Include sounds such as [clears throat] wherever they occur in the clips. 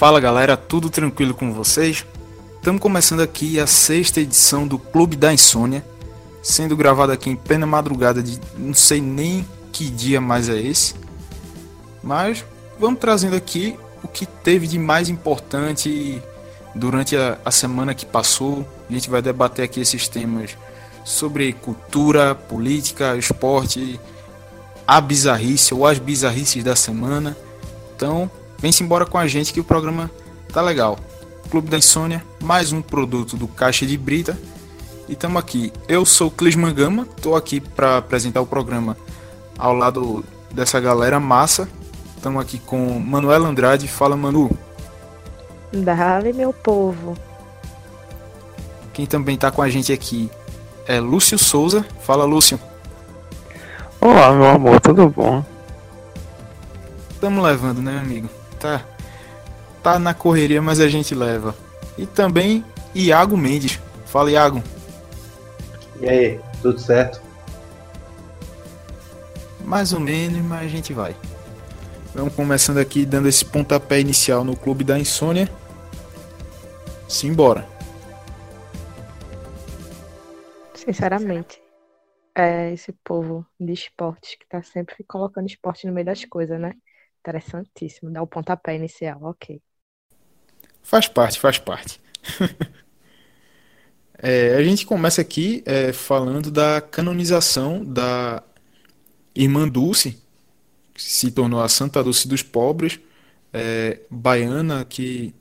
Fala galera, tudo tranquilo com vocês? Estamos começando aqui a sexta edição do Clube da Insônia, sendo gravado aqui em plena madrugada de não sei nem que dia mais é esse, mas vamos trazendo aqui o que teve de mais importante durante a, a semana que passou. A gente vai debater aqui esses temas sobre cultura, política, esporte, a bizarrice ou as bizarrices da semana. Então, vem-se embora com a gente que o programa tá legal. Clube da Insônia, mais um produto do Caixa de Brita. E estamos aqui. Eu sou o Clisman Gama, estou aqui para apresentar o programa ao lado dessa galera massa. Estamos aqui com Manuel Andrade. Fala, Manu. Dale, meu povo. Quem também está com a gente aqui é Lúcio Souza. Fala, Lúcio. Olá, meu amor, tudo bom? Estamos levando, né, amigo? Tá tá na correria, mas a gente leva. E também Iago Mendes. Fala, Iago. E aí, tudo certo? Mais ou menos, mas a gente vai. Vamos começando aqui dando esse pontapé inicial no Clube da Insônia. Simbora. Sinceramente, é esse povo de esportes que tá sempre colocando esporte no meio das coisas, né? Interessantíssimo. Dar o pontapé inicial, ok. Faz parte, faz parte. [laughs] é, a gente começa aqui é, falando da canonização da Irmã Dulce, que se tornou a Santa Dulce dos Pobres, é, baiana, que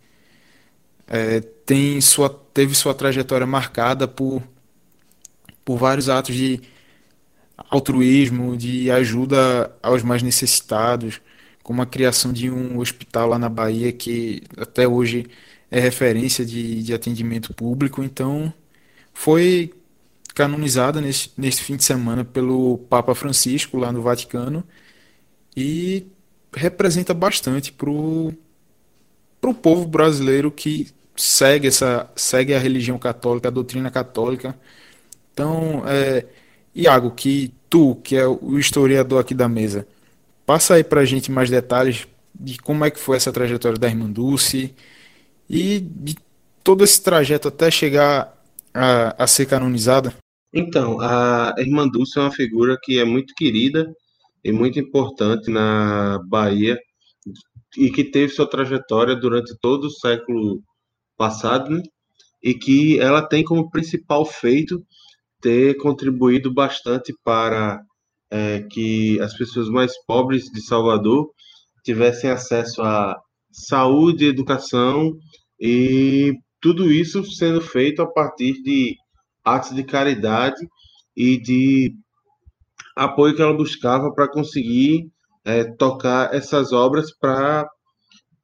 é, tem sua, teve sua trajetória marcada por, por vários atos de altruísmo, de ajuda aos mais necessitados, como a criação de um hospital lá na Bahia que até hoje é referência de, de atendimento público. Então, foi canonizada nesse, nesse fim de semana pelo Papa Francisco lá no Vaticano e representa bastante para o povo brasileiro que segue essa segue a religião católica, a doutrina católica. Então, é, Iago, que tu, que é o historiador aqui da mesa, Passa aí para a gente mais detalhes de como é que foi essa trajetória da Irmã Dulce e de todo esse trajeto até chegar a, a ser canonizada. Então, a Irmã Dulce é uma figura que é muito querida e muito importante na Bahia e que teve sua trajetória durante todo o século passado, né? e que ela tem como principal feito ter contribuído bastante para é, que as pessoas mais pobres de Salvador tivessem acesso a saúde, educação e tudo isso sendo feito a partir de atos de caridade e de apoio que ela buscava para conseguir é, tocar essas obras para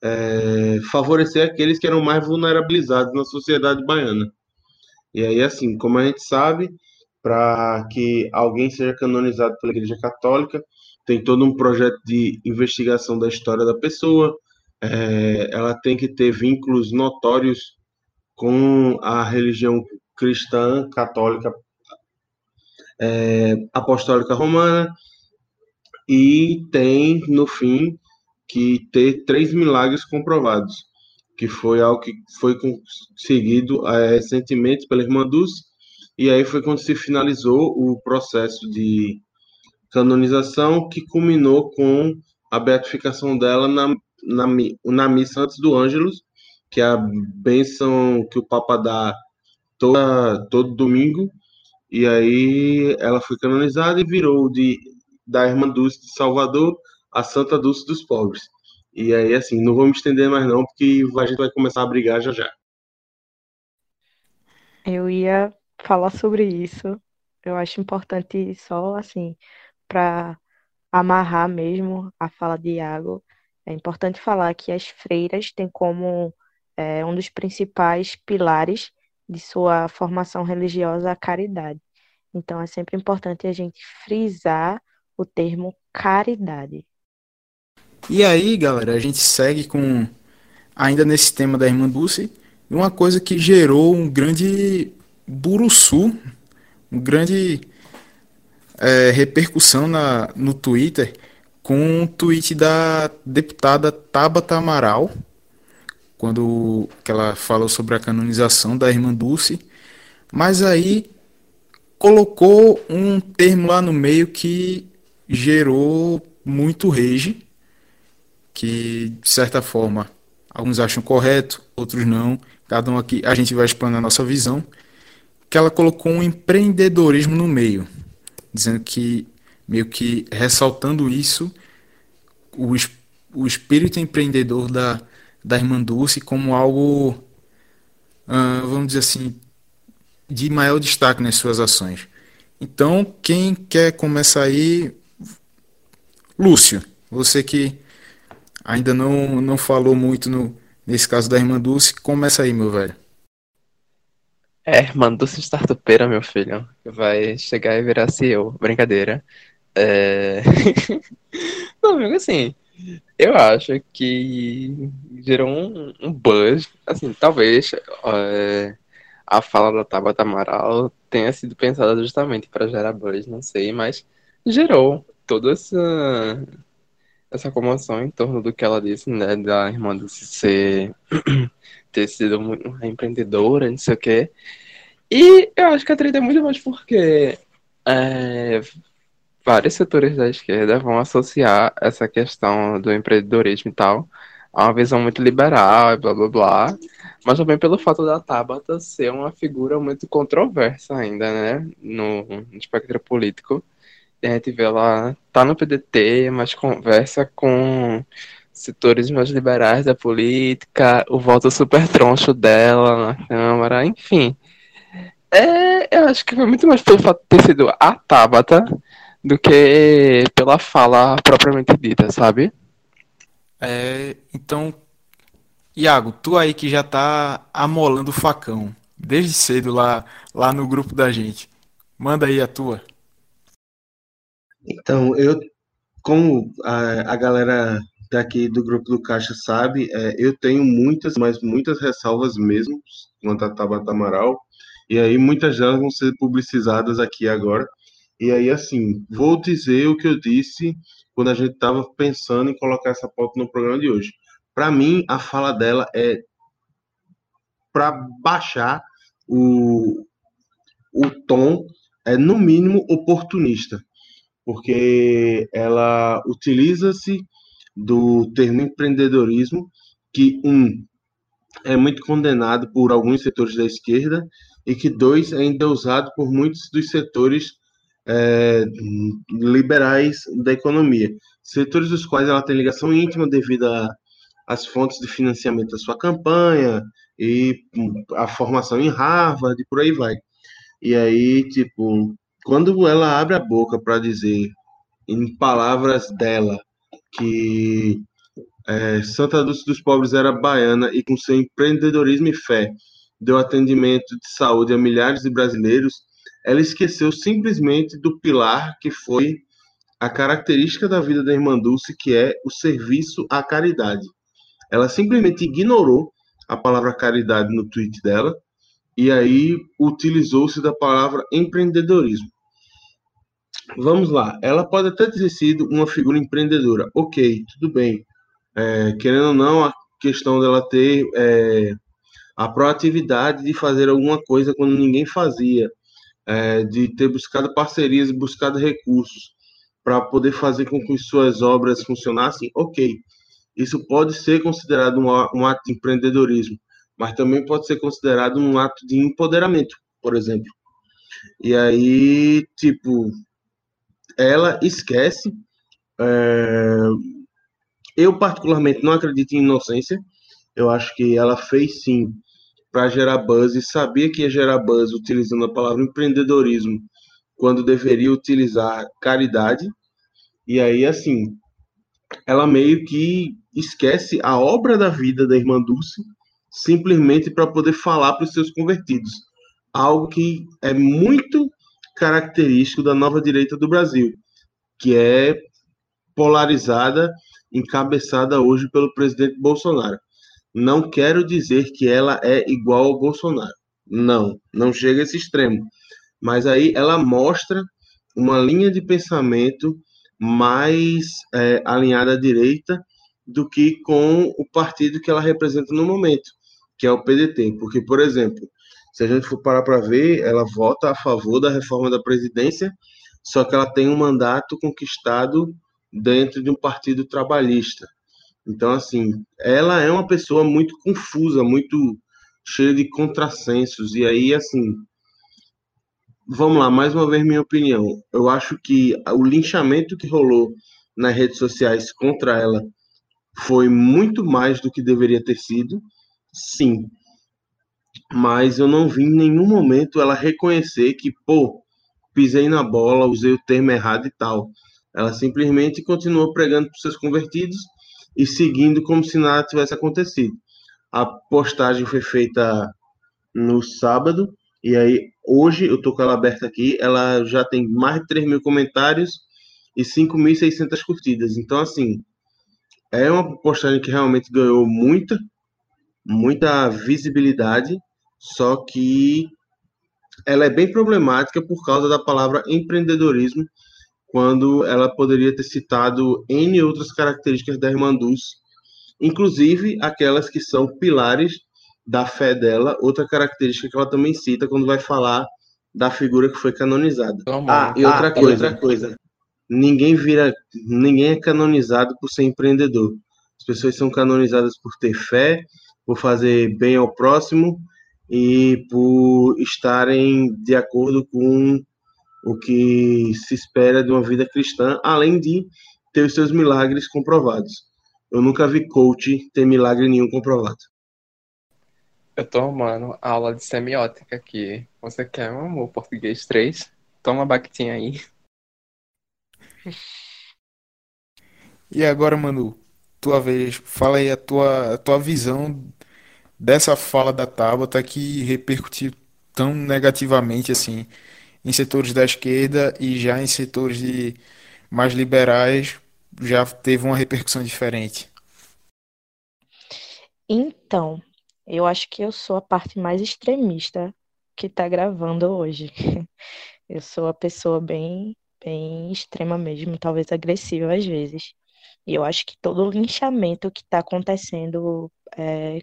é, favorecer aqueles que eram mais vulnerabilizados na sociedade baiana. E aí, assim, como a gente sabe, para que alguém seja canonizado pela Igreja Católica. Tem todo um projeto de investigação da história da pessoa. É, ela tem que ter vínculos notórios com a religião cristã católica é, apostólica romana e tem no fim que ter três milagres comprovados que foi algo que foi conseguido é, recentemente pela irmã Dulce e aí foi quando se finalizou o processo de canonização, que culminou com a beatificação dela na, na, na missa antes do Ângelus, que é a bênção que o Papa dá toda, todo domingo. E aí ela foi canonizada e virou de, da Irmã Dulce de Salvador a Santa Dulce dos Pobres. E aí, assim, não vou me estender mais não, porque a gente vai começar a brigar já já. Eu ia falar sobre isso. Eu acho importante só assim para amarrar mesmo a fala de Iago. É importante falar que as freiras têm como é, um dos principais pilares de sua formação religiosa a caridade. Então é sempre importante a gente frisar o termo caridade. E aí, galera, a gente segue com ainda nesse tema da irmã Dulce, uma coisa que gerou um grande Buruçu, um grande é, repercussão na, no Twitter com um tweet da deputada Tabata Amaral quando que ela falou sobre a canonização da irmã Dulce, mas aí colocou um termo lá no meio que gerou muito rage, que de certa forma alguns acham correto, outros não. Cada um aqui, a gente vai explanar a nossa visão. Que ela colocou um empreendedorismo no meio, dizendo que meio que ressaltando isso, o, o espírito empreendedor da, da Irmã Dulce como algo, uh, vamos dizer assim, de maior destaque nas suas ações. Então, quem quer começar aí, Lúcio, você que ainda não, não falou muito no, nesse caso da Irmã Dulce, começa aí, meu velho. É, Dulce startupeira, meu filho. Vai chegar e virar CEO. Brincadeira. É... [laughs] não, amigo, assim, eu acho que gerou um, um buzz, assim, talvez é, a fala da Tabata Amaral tenha sido pensada justamente para gerar buzz, não sei, mas gerou toda essa essa comoção em torno do que ela disse, né, da irmã do ser ter sido uma empreendedora, não sei o quê. E eu acho que a treta é muito mais porque é, vários setores da esquerda vão associar essa questão do empreendedorismo e tal a uma visão muito liberal e blá blá blá, mas também pelo fato da Tabata ser uma figura muito controversa ainda, né, no, no espectro político. E a gente vê ela tá no PDT, mas conversa com setores mais liberais da política, o voto super troncho dela na Câmara, enfim. É, eu acho que foi muito mais pelo fato de ter sido a Tabata do que pela fala propriamente dita, sabe? É, então, Iago, tu aí que já tá amolando o facão desde cedo lá, lá no grupo da gente. Manda aí a tua. Então, eu, como a, a galera daqui do grupo do Caixa sabe, é, eu tenho muitas, mas muitas ressalvas mesmo quanto a Tabata Amaral, e aí muitas delas vão ser publicizadas aqui agora. E aí, assim, vou dizer o que eu disse quando a gente estava pensando em colocar essa pauta no programa de hoje. Para mim, a fala dela é para baixar o, o tom, é no mínimo oportunista, porque ela utiliza-se do termo empreendedorismo, que um é muito condenado por alguns setores da esquerda e que dois ainda é usado por muitos dos setores é, liberais da economia, setores dos quais ela tem ligação íntima devido às fontes de financiamento da sua campanha e a formação em Harvard e por aí vai. E aí, tipo, quando ela abre a boca para dizer, em palavras dela, que é, Santa Dulce dos Pobres era baiana e com seu empreendedorismo e fé deu atendimento de saúde a milhares de brasileiros, ela esqueceu simplesmente do pilar que foi a característica da vida da irmã Dulce, que é o serviço à caridade. Ela simplesmente ignorou a palavra caridade no tweet dela e aí utilizou-se da palavra empreendedorismo. Vamos lá, ela pode até ter sido uma figura empreendedora, ok, tudo bem. É, querendo ou não, a questão dela ter é, a proatividade de fazer alguma coisa quando ninguém fazia, é, de ter buscado parcerias, buscado recursos para poder fazer com que suas obras funcionassem, ok. Isso pode ser considerado um, um ato de empreendedorismo, mas também pode ser considerado um ato de empoderamento, por exemplo. E aí, tipo, ela esquece. É... Eu, particularmente, não acredito em inocência. Eu acho que ela fez sim para gerar buzz e sabia que ia gerar buzz utilizando a palavra empreendedorismo quando deveria utilizar caridade. E aí, assim, ela meio que esquece a obra da vida da irmã Dulce simplesmente para poder falar para os seus convertidos. Algo que é muito característico da nova direita do Brasil, que é polarizada, encabeçada hoje pelo presidente Bolsonaro. Não quero dizer que ela é igual ao Bolsonaro. Não, não chega a esse extremo. Mas aí ela mostra uma linha de pensamento mais é, alinhada à direita do que com o partido que ela representa no momento, que é o PDT. Porque, por exemplo, se a gente for parar para ver, ela vota a favor da reforma da Previdência, só que ela tem um mandato conquistado dentro de um partido trabalhista. Então, assim, ela é uma pessoa muito confusa, muito cheia de contrassensos. E aí, assim, vamos lá, mais uma vez minha opinião. Eu acho que o linchamento que rolou nas redes sociais contra ela foi muito mais do que deveria ter sido, sim. Mas eu não vi em nenhum momento ela reconhecer que, pô, pisei na bola, usei o termo errado e tal. Ela simplesmente continuou pregando para os seus convertidos e seguindo como se nada tivesse acontecido. A postagem foi feita no sábado, e aí hoje eu tô com ela aberta aqui, ela já tem mais de 3 mil comentários e 5.600 curtidas. Então, assim, é uma postagem que realmente ganhou muita, muita visibilidade, só que ela é bem problemática por causa da palavra empreendedorismo, quando ela poderia ter citado N outras características da Irmã Dulce, inclusive aquelas que são pilares da fé dela, outra característica que ela também cita quando vai falar da figura que foi canonizada. ah, e outra ah, coisa, outra coisa. Ninguém vira, ninguém é canonizado por ser empreendedor. As pessoas são canonizadas por ter fé, por fazer bem ao próximo e por estarem de acordo com o que se espera de uma vida cristã, além de ter os seus milagres comprovados. Eu nunca vi coach ter milagre nenhum comprovado. Eu tô amando aula de semiótica aqui. Você quer, meu amor? Português 3? Toma a bactinha aí. E agora, Manu, tua vez, fala aí a tua, a tua visão dessa fala da Tabata que repercutiu tão negativamente assim em setores da esquerda e já em setores de mais liberais já teve uma repercussão diferente. Então, eu acho que eu sou a parte mais extremista que está gravando hoje. [laughs] Eu sou a pessoa bem, bem extrema mesmo, talvez agressiva às vezes. E eu acho que todo o linchamento que está acontecendo é,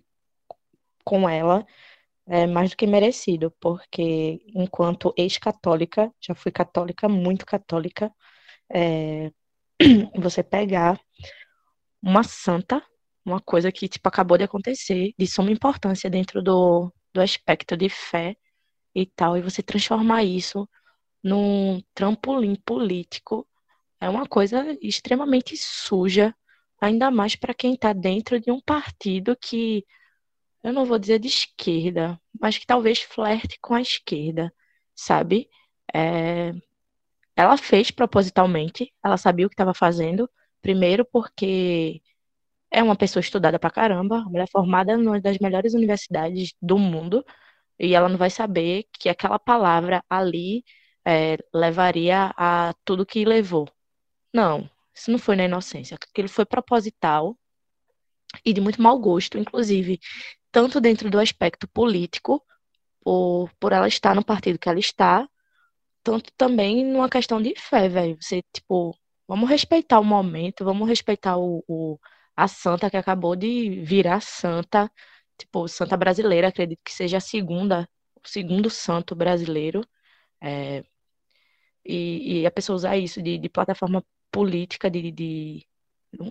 com ela é mais do que merecido, porque enquanto ex-católica, já fui católica, muito católica, é, [clears throat] você pegar uma santa, uma coisa que tipo acabou de acontecer, de suma importância dentro do, do aspecto de fé e tal, e você transformar isso num trampolim político é uma coisa extremamente suja, ainda mais para quem está dentro de um partido que eu não vou dizer de esquerda, mas que talvez flerte com a esquerda, sabe? É... Ela fez propositalmente, ela sabia o que estava fazendo, primeiro porque é uma pessoa estudada pra caramba, uma mulher formada numa das melhores universidades do mundo, e ela não vai saber que aquela palavra ali é, levaria a tudo que levou. Não, isso não foi na inocência, aquilo foi proposital e de muito mau gosto, inclusive tanto dentro do aspecto político, por, por ela estar no partido que ela está, tanto também numa questão de fé, velho. Você, tipo, vamos respeitar o momento, vamos respeitar o, o, a santa que acabou de virar santa, tipo, santa brasileira, acredito que seja a segunda, o segundo santo brasileiro. É, e, e, a pessoa usar isso de, de plataforma política, de, de,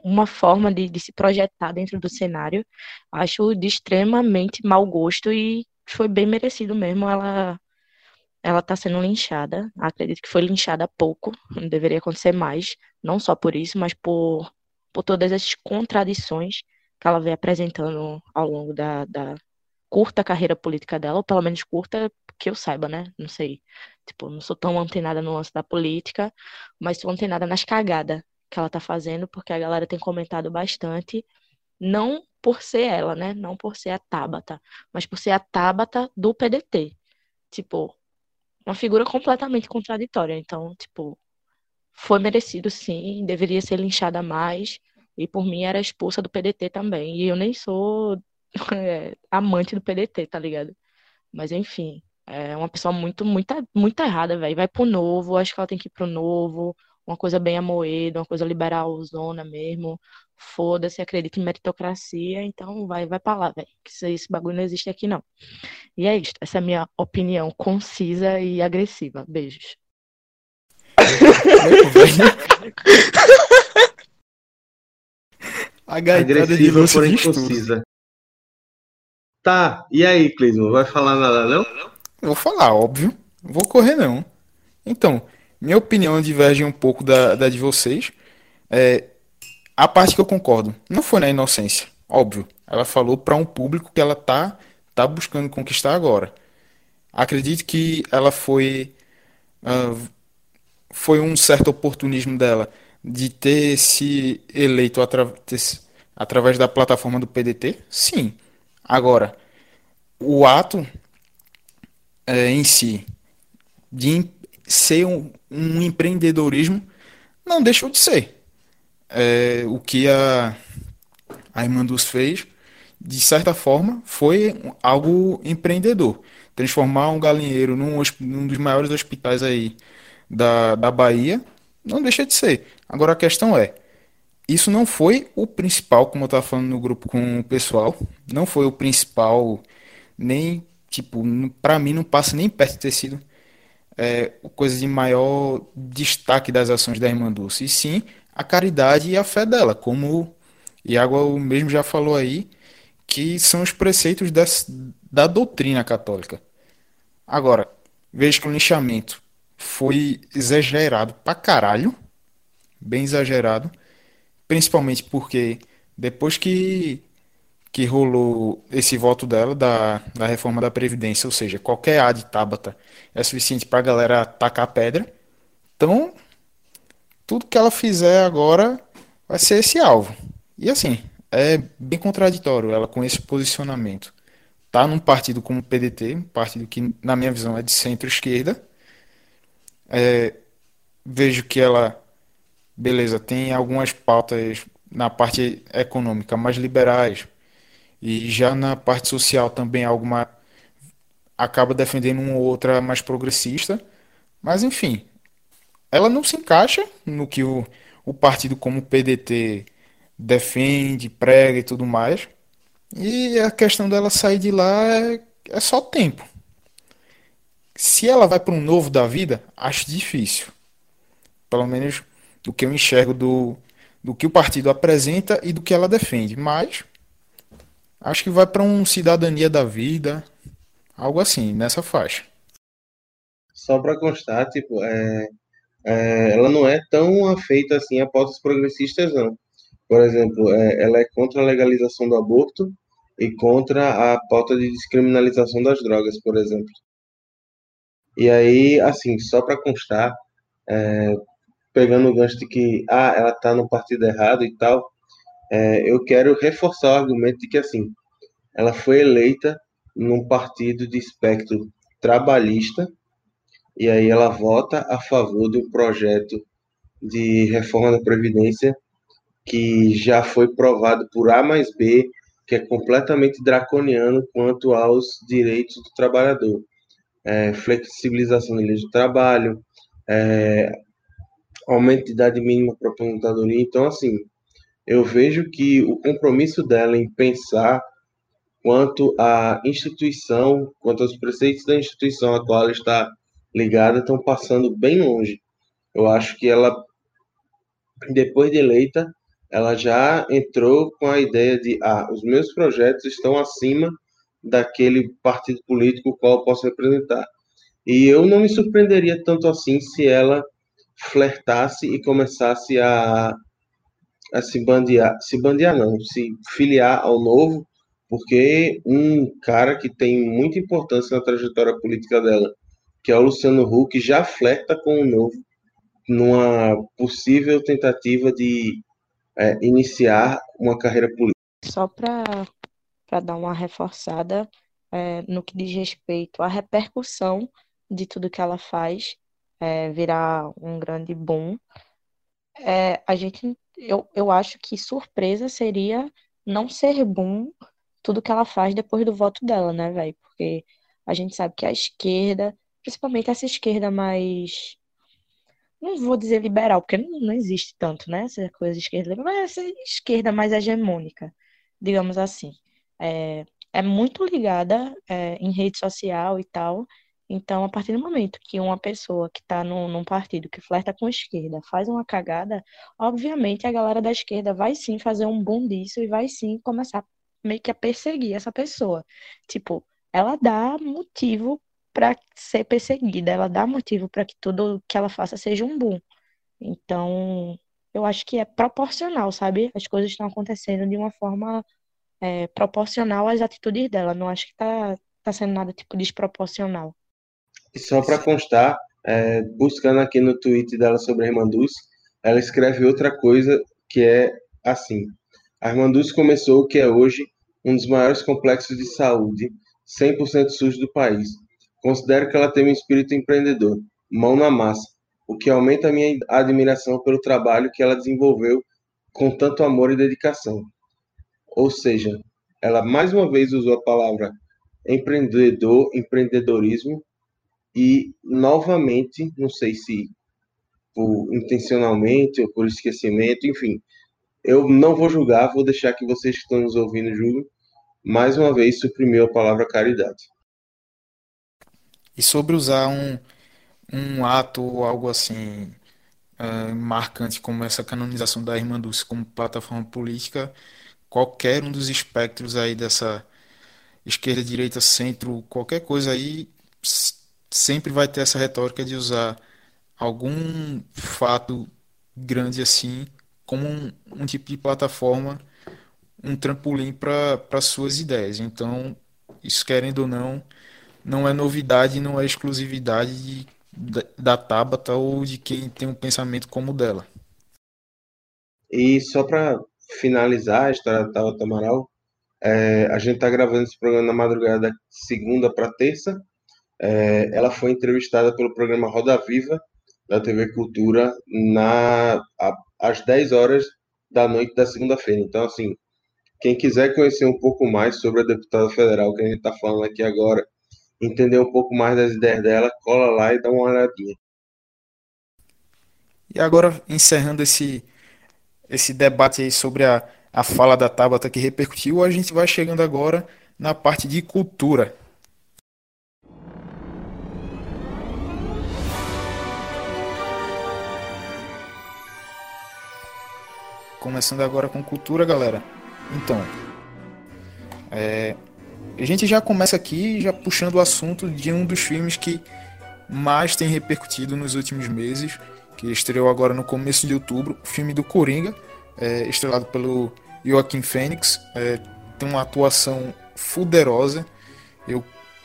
uma forma de, de se projetar dentro do cenário. Acho de extremamente mau gosto e foi bem merecido mesmo ela ela está sendo linchada. Acredito que foi linchada pouco, não deveria acontecer mais, não só por isso, mas por, por todas as contradições que ela vem apresentando ao longo da, da curta carreira política dela, ou pelo menos curta que eu saiba, né? Não sei. Tipo, não sou tão antenada no lance da política, mas sou antenada nas cagadas que ela tá fazendo, porque a galera tem comentado bastante, não por ser ela, né? Não por ser a Tabata, mas por ser a Tabata do PDT. Tipo, uma figura completamente contraditória. Então, tipo, foi merecido sim, deveria ser linchada mais. E por mim era expulsa do PDT também. E eu nem sou [laughs] é, amante do PDT, tá ligado? Mas enfim, é uma pessoa muito, muito, muito errada, velho. Vai pro novo, acho que ela tem que ir pro novo uma coisa bem amoeda, uma coisa liberal zona mesmo. Foda-se, acredita em meritocracia, então vai, vai pra lá, velho. Que esse bagulho não existe aqui, não. E é isso. Essa é a minha opinião concisa e agressiva. Beijos. [laughs] Agressiva, porém concisa. Tá, e aí, Clisman, vai falar nada não? Vou falar, óbvio. Não vou correr, não. Então, minha opinião diverge um pouco da, da de vocês. É, a parte que eu concordo não foi na inocência, óbvio. Ela falou para um público que ela tá, tá buscando conquistar agora. Acredito que ela foi, ah, foi um certo oportunismo dela de ter se eleito atra- ter se- através da plataforma do PDT. Sim. Agora, o ato é, em si de ser um, um empreendedorismo não deixou de ser. É, o que a, a Irmã Dulce fez, de certa forma, foi algo empreendedor. Transformar um galinheiro num, num dos maiores hospitais aí da, da Bahia, não deixa de ser. Agora a questão é, isso não foi o principal, como eu estava falando no grupo com o pessoal, não foi o principal, nem, tipo, para mim não passa nem perto de ter sido é, coisa de maior destaque das ações da Irmã Dulce, e sim a caridade e a fé dela, como Iago mesmo já falou aí, que são os preceitos das- da doutrina católica. Agora, vejo que o linchamento foi exagerado pra caralho, bem exagerado, principalmente porque depois que, que rolou esse voto dela da, da reforma da Previdência, ou seja, qualquer A de Tabata é suficiente pra galera tacar pedra, então tudo que ela fizer agora vai ser esse alvo. E assim, é bem contraditório ela com esse posicionamento. Tá num partido como o PDT, um partido que, na minha visão, é de centro-esquerda. Vejo que ela, beleza, tem algumas pautas na parte econômica mais liberais, e já na parte social também alguma acaba defendendo uma ou outra mais progressista. Mas enfim, ela não se encaixa no que o, o partido como o PDT defende, prega e tudo mais. E a questão dela sair de lá é, é só tempo. Se ela vai para um novo da vida, acho difícil. Pelo menos do que eu enxergo do, do que o partido apresenta e do que ela defende. Mas acho que vai para um cidadania da vida, algo assim, nessa faixa. Só para constar, tipo, é, é, ela não é tão afeita assim a pautas progressistas, não. Por exemplo, é, ela é contra a legalização do aborto e contra a pauta de descriminalização das drogas, por exemplo. E aí, assim, só para constar, é, pegando o gancho de que ah, ela está no partido errado e tal, é, eu quero reforçar o argumento de que assim, ela foi eleita num partido de espectro trabalhista e aí ela vota a favor um projeto de reforma da Previdência que já foi provado por A mais B, que é completamente draconiano quanto aos direitos do trabalhador. É, flexibilização da lei do trabalho, é, aumento de idade mínima para aposentadoria. Então, assim, eu vejo que o compromisso dela em pensar quanto à instituição, quanto aos preceitos da instituição a qual ela está ligada, estão passando bem longe. Eu acho que ela, depois de eleita, ela já entrou com a ideia de, ah, os meus projetos estão acima daquele partido político qual eu posso representar. E eu não me surpreenderia tanto assim se ela flertasse e começasse a, a se bandear, se bandear não, se filiar ao novo, porque um cara que tem muita importância na trajetória política dela, que é o Luciano Huck, já flerta com o novo numa possível tentativa de é, iniciar uma carreira política. Só para dar uma reforçada é, no que diz respeito à repercussão de tudo que ela faz, é, virar um grande boom. É, a gente, eu, eu acho que surpresa seria não ser boom tudo que ela faz depois do voto dela, né, velho? Porque a gente sabe que a esquerda, principalmente essa esquerda mais não vou dizer liberal, porque não, não existe tanto, né? Essa coisa de esquerda, mas essa esquerda mais hegemônica, digamos assim. É, é muito ligada é, em rede social e tal. Então, a partir do momento que uma pessoa que está num, num, partido que flerta com a esquerda faz uma cagada, obviamente a galera da esquerda vai sim fazer um boom disso e vai sim começar meio que a perseguir essa pessoa. Tipo, ela dá motivo para ser perseguida, ela dá motivo para que tudo que ela faça seja um boom. Então, eu acho que é proporcional, sabe? As coisas estão acontecendo de uma forma é, proporcional às atitudes dela. Não acho que tá, tá sendo nada tipo desproporcional. E só para constar, é, buscando aqui no tweet dela sobre a Irmã Dulce, ela escreve outra coisa que é assim. A Irmã Dulce começou o que é hoje um dos maiores complexos de saúde 100% SUS do país. Considero que ela tem um espírito empreendedor, mão na massa, o que aumenta a minha admiração pelo trabalho que ela desenvolveu com tanto amor e dedicação. Ou seja, ela mais uma vez usou a palavra empreendedor, empreendedorismo e novamente, não sei se por intencionalmente ou por esquecimento, enfim, eu não vou julgar, vou deixar que vocês que estão nos ouvindo julguem. Mais uma vez suprimiu a palavra caridade. E sobre usar um, um ato ou algo assim uh, marcante como essa canonização da Irmã Dulce como plataforma política, qualquer um dos espectros aí dessa esquerda, direita, centro, qualquer coisa aí sempre vai ter essa retórica de usar algum fato grande assim como um, um tipo de plataforma, um trampolim para suas ideias. Então, isso querendo ou não, não é novidade, não é exclusividade de, da, da Tabata ou de quem tem um pensamento como o dela. E só para finalizar a história da Tabata Amaral, é, a gente está gravando esse programa na madrugada segunda para terça. É, ela foi entrevistada pelo programa Roda Viva da TV Cultura na, a, às 10 horas da noite da segunda-feira. Então, assim, quem quiser conhecer um pouco mais sobre a deputada federal que a gente está falando aqui agora, entender um pouco mais das ideias dela, cola lá e dá uma olhadinha. E agora, encerrando esse, esse debate aí sobre a, a fala da Tabata que repercutiu, a gente vai chegando agora na parte de cultura. Começando agora com cultura, galera. Então, é, a gente já começa aqui já puxando o assunto de um dos filmes que mais tem repercutido nos últimos meses, que estreou agora no começo de outubro, o filme do Coringa, é, estrelado pelo Joaquim Fênix, é, tem uma atuação fuderosa. Eu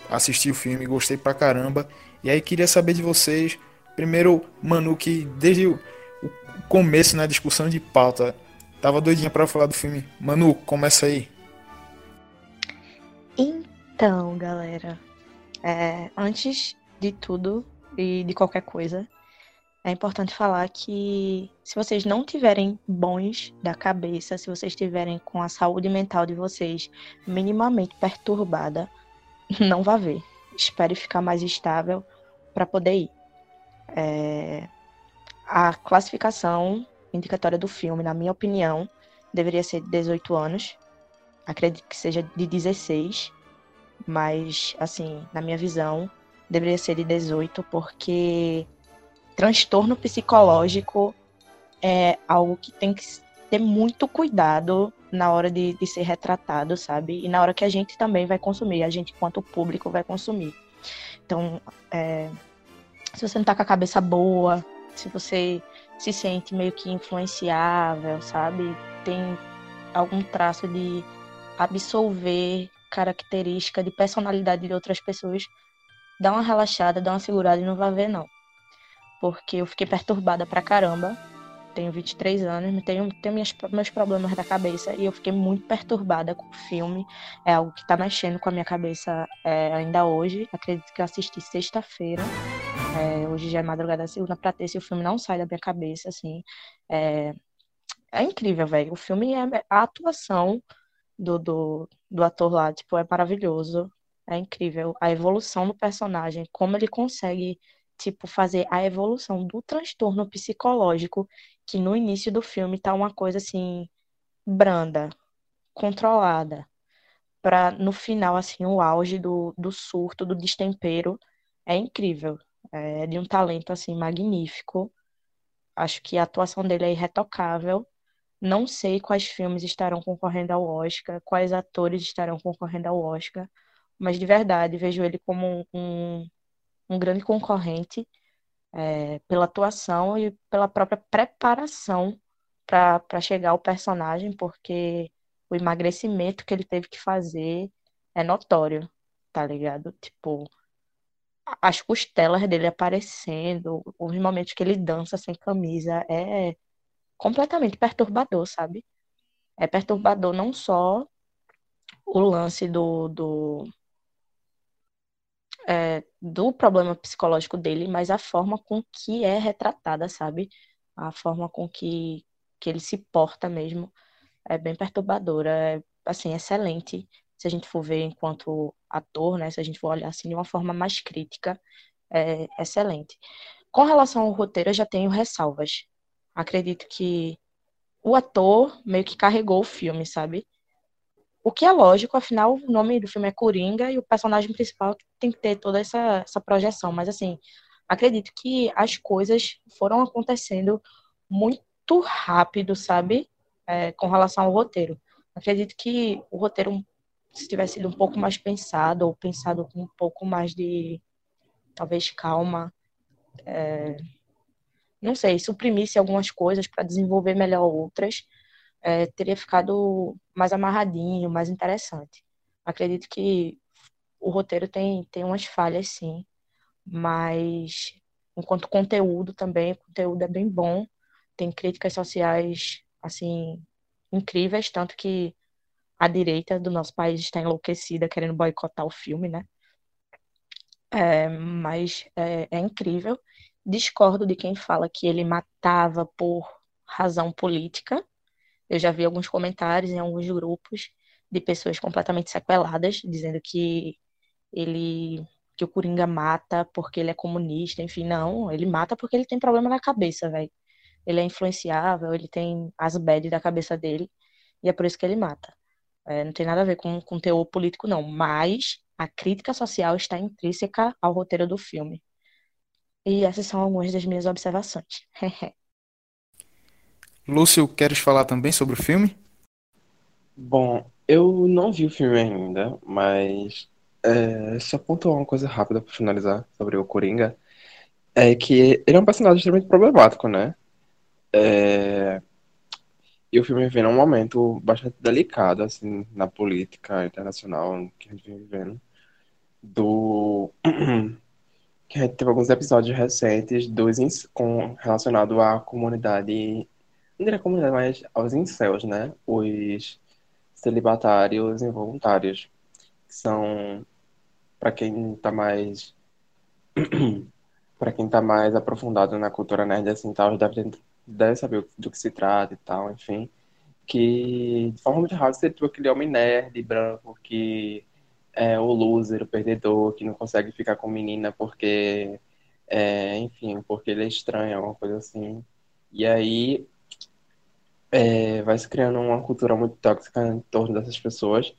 assisti o filme, gostei pra caramba. E aí queria saber de vocês, primeiro, Manu, que desde o começo na né, discussão de pauta, tava doidinha para falar do filme. Manu, começa aí. Então, galera, é, antes de tudo e de qualquer coisa, é importante falar que se vocês não tiverem bons da cabeça, se vocês estiverem com a saúde mental de vocês minimamente perturbada, não vá ver. Espere ficar mais estável para poder ir. É... A classificação indicatória do filme, na minha opinião, deveria ser de 18 anos. Acredito que seja de 16 mas assim, na minha visão, deveria ser de 18, porque transtorno psicológico é algo que tem que ter muito cuidado na hora de, de ser retratado, sabe? E na hora que a gente também vai consumir, a gente, quanto público, vai consumir. Então, é, se você não tá com a cabeça boa, se você se sente meio que influenciável, sabe? Tem algum traço de absolver característica de personalidade de outras pessoas, dá uma relaxada, dá uma segurada e não vai ver, não. Porque eu fiquei perturbada pra caramba. Tenho 23 anos, tenho, tenho minhas, meus problemas da cabeça e eu fiquei muito perturbada com o filme. É algo que tá mexendo com a minha cabeça é, ainda hoje. Acredito que eu assisti sexta-feira. É, hoje já é madrugada segunda pra ter, se o filme não sai da minha cabeça, assim. É, é incrível, velho. O filme é a atuação do, do, do ator lá, tipo, é maravilhoso. É incrível. A evolução do personagem, como ele consegue tipo, fazer a evolução do transtorno psicológico, que no início do filme tá uma coisa assim, branda, controlada, para no final, assim, o auge do, do surto, do destempero, é incrível. É de um talento, assim, magnífico. Acho que a atuação dele é irretocável. Não sei quais filmes estarão concorrendo ao Oscar, quais atores estarão concorrendo ao Oscar, mas de verdade vejo ele como um, um grande concorrente é, pela atuação e pela própria preparação para chegar ao personagem, porque o emagrecimento que ele teve que fazer é notório, tá ligado? Tipo, as costelas dele aparecendo, os momentos que ele dança sem camisa, é completamente perturbador, sabe? É perturbador não só o lance do, do, é, do problema psicológico dele, mas a forma com que é retratada, sabe? A forma com que, que ele se porta mesmo é bem perturbadora, é, assim, excelente. Se a gente for ver enquanto ator, né? Se a gente for olhar assim de uma forma mais crítica, é excelente. Com relação ao roteiro, eu já tenho ressalvas. Acredito que o ator meio que carregou o filme, sabe? O que é lógico, afinal, o nome do filme é Coringa e o personagem principal tem que ter toda essa, essa projeção. Mas, assim, acredito que as coisas foram acontecendo muito rápido, sabe? É, com relação ao roteiro. Acredito que o roteiro, se tivesse sido um pouco mais pensado, ou pensado com um pouco mais de, talvez, calma, é, não sei, suprimisse algumas coisas para desenvolver melhor outras, é, teria ficado mais amarradinho, mais interessante. Acredito que o roteiro tem, tem umas falhas, sim, mas enquanto conteúdo também, o conteúdo é bem bom, tem críticas sociais, assim, incríveis, tanto que a direita do nosso país está enlouquecida querendo boicotar o filme, né? É, mas é, é incrível. Discordo de quem fala que ele matava por razão política, eu já vi alguns comentários em alguns grupos de pessoas completamente sequeladas, dizendo que ele que o Coringa mata porque ele é comunista, enfim, não, ele mata porque ele tem problema na cabeça, velho. Ele é influenciável, ele tem as bad da cabeça dele, e é por isso que ele mata. É, não tem nada a ver com, com teor político, não, mas a crítica social está intrínseca ao roteiro do filme. E essas são algumas das minhas observações. [laughs] Lúcio, queres falar também sobre o filme? Bom, eu não vi o filme ainda, mas é, só pontuar uma coisa rápida para finalizar sobre o Coringa. É que ele é um personagem extremamente problemático, né? É, e o filme vem num momento bastante delicado, assim, na política internacional que a gente vem vivendo. Do... [clears throat] que a gente teve alguns episódios recentes dos com relacionado à comunidade não diria comunidade, mas aos incels, né? Os celibatários involuntários, que são, para quem tá mais. [clears throat] para quem tá mais aprofundado na cultura nerd, assim, tal, deve, deve saber do que se trata e tal, enfim. Que, de forma muito rara, você tem aquele homem nerd, branco, que é o loser, o perdedor, que não consegue ficar com menina porque, é, enfim, porque ele é estranho, alguma coisa assim. E aí é, vai se criando uma cultura muito tóxica em torno dessas pessoas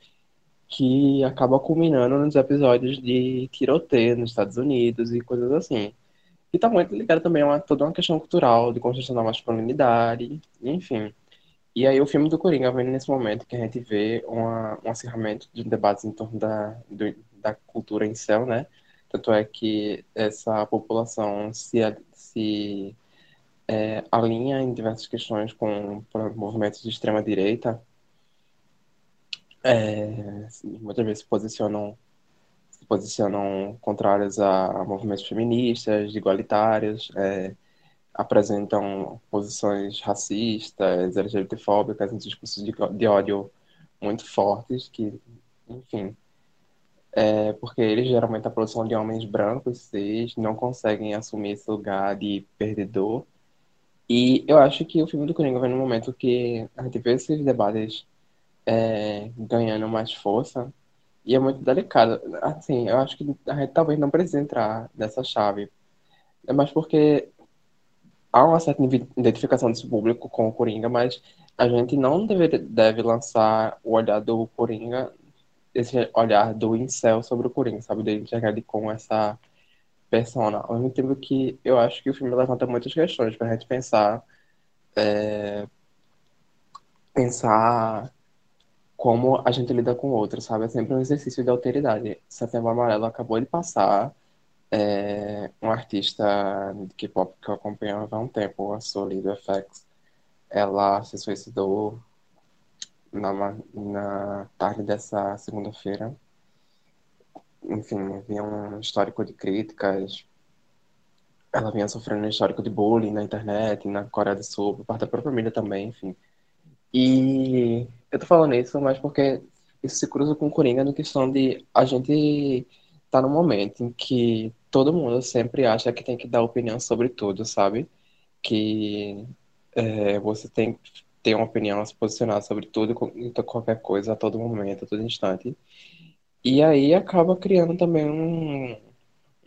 que acaba culminando nos episódios de tiroteio nos Estados Unidos e coisas assim. E tá muito ligado também a uma, toda uma questão cultural de construção da masculinidade, enfim. E aí o filme do Coringa vem nesse momento que a gente vê uma, um acirramento de debates em torno da, do, da cultura em céu, né? Tanto é que essa população se, se é, alinha em diversas questões com movimentos de extrema direita, é, muitas vezes se posicionam posicionam contrários a movimentos feministas, igualitários, é, apresentam posições racistas, LGBTfóbicas, discursos de, de ódio muito fortes, que, enfim, é, porque eles geralmente a produção de homens brancos, cis, não conseguem assumir esse lugar de perdedor. E eu acho que o filme do Coringa vem num momento que a gente vê esses debates é, ganhando mais força e é muito delicado. Assim, eu acho que a gente talvez não precise entrar nessa chave É mais porque há uma certa identificação desse público com o Coringa, mas a gente não deve, deve lançar o olhar do Coringa, esse olhar do incel sobre o Coringa, sabe? De enxergar ele com essa persona. Ao mesmo tempo que eu acho que o filme levanta muitas questões pra gente pensar. É, pensar como a gente lida com o outro, sabe? É sempre um exercício de alteridade. Setembro Amarelo acabou de passar. É, um artista de K-pop que eu acompanho há um tempo, a Soli do FX, ela se suicidou na, na tarde dessa segunda-feira. Enfim, havia um histórico de críticas. Ela vinha sofrendo um histórico de bullying na internet, na Coreia do Sul, por parte da própria família também, enfim. E eu tô falando isso, mas porque isso se cruza com o Coringa na questão de a gente tá num momento em que todo mundo sempre acha que tem que dar opinião sobre tudo, sabe? Que é, você tem que ter uma opinião, se posicionar sobre tudo, qualquer coisa, a todo momento, a todo instante. E aí acaba criando também um,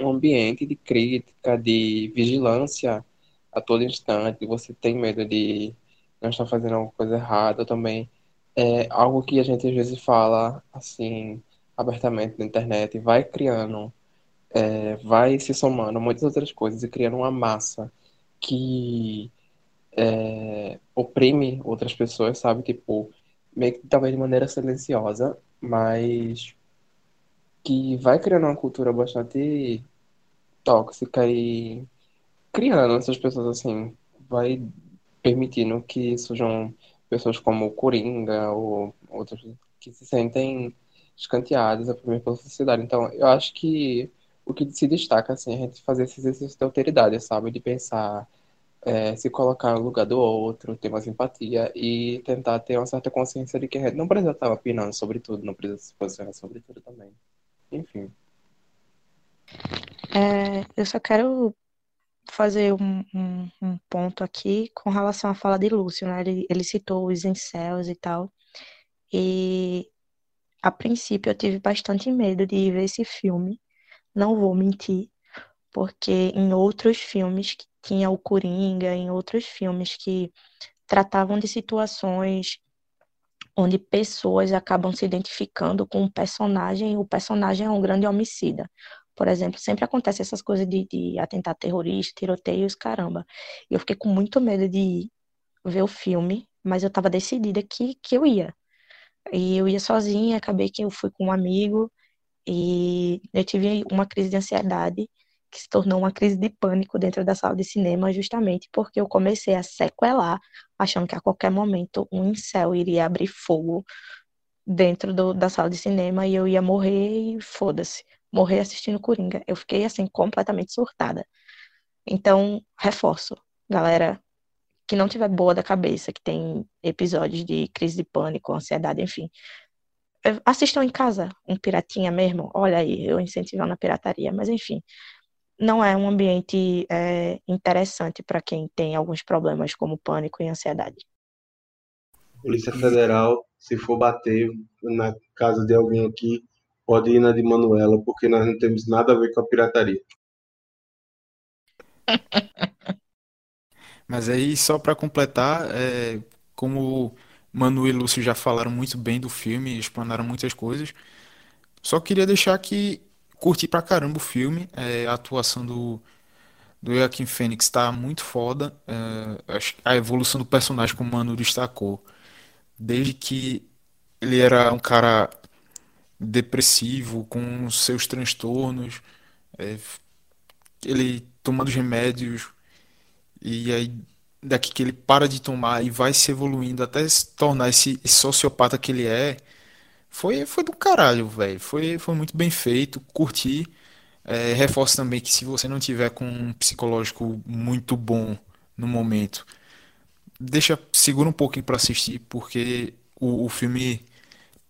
um ambiente de crítica, de vigilância a todo instante. Você tem medo de não estar fazendo alguma coisa errada também. É algo que a gente às vezes fala assim abertamente na internet, vai criando, é, vai se somando muitas outras coisas e criando uma massa que é, oprime outras pessoas, sabe? Tipo, meio que talvez de maneira silenciosa, mas que vai criando uma cultura bastante tóxica e criando essas pessoas assim, vai permitindo que surjam pessoas como o Coringa ou outras que se sentem escanteadas pela sociedade. Então, eu acho que o que se destaca assim, é a gente fazer esse exercício de alteridade, sabe? De pensar, é, se colocar no lugar do outro, ter mais empatia e tentar ter uma certa consciência de que a gente não precisa estar opinando sobre tudo, não precisa se posicionar sobre tudo também. Enfim. É, eu só quero fazer um, um, um, ponto aqui com relação à fala de Lúcio, né? Ele, ele citou os incels e tal. E a princípio eu tive bastante medo de ver esse filme, não vou mentir, porque em outros filmes que tinha o Coringa, em outros filmes que tratavam de situações onde pessoas acabam se identificando com um personagem, e o personagem é um grande homicida. Por exemplo, sempre acontece essas coisas de, de atentado terrorista, tiroteios, caramba. E eu fiquei com muito medo de ver o filme, mas eu estava decidida que, que eu ia. E eu ia sozinha, acabei que eu fui com um amigo e eu tive uma crise de ansiedade que se tornou uma crise de pânico dentro da sala de cinema, justamente porque eu comecei a sequelar, achando que a qualquer momento um incel iria abrir fogo dentro do, da sala de cinema e eu ia morrer e foda-se, morrer assistindo Coringa. Eu fiquei assim completamente surtada. Então, reforço, galera que não tiver boa da cabeça, que tem episódios de crise de pânico, ansiedade, enfim, assistam em casa, um piratinha mesmo. Olha aí, eu incentivando a pirataria, mas enfim, não é um ambiente é, interessante para quem tem alguns problemas como pânico e ansiedade. Polícia Federal, se for bater na casa de alguém aqui, pode ir na de Manuela, porque nós não temos nada a ver com a pirataria. Mas aí, só para completar, é, como Manu e Lúcio já falaram muito bem do filme, explanaram muitas coisas, só queria deixar que curti pra caramba o filme. É, a atuação do, do Joaquim Fênix tá muito foda. É, a evolução do personagem, como o Manu destacou, desde que ele era um cara depressivo, com seus transtornos, é, ele tomando remédios, e aí daqui que ele para de tomar e vai se evoluindo até se tornar esse, esse sociopata que ele é foi, foi do caralho, velho. Foi, foi muito bem feito, curti. É, reforço também que se você não tiver com um psicológico muito bom no momento, deixa, segura um pouquinho para assistir, porque o, o filme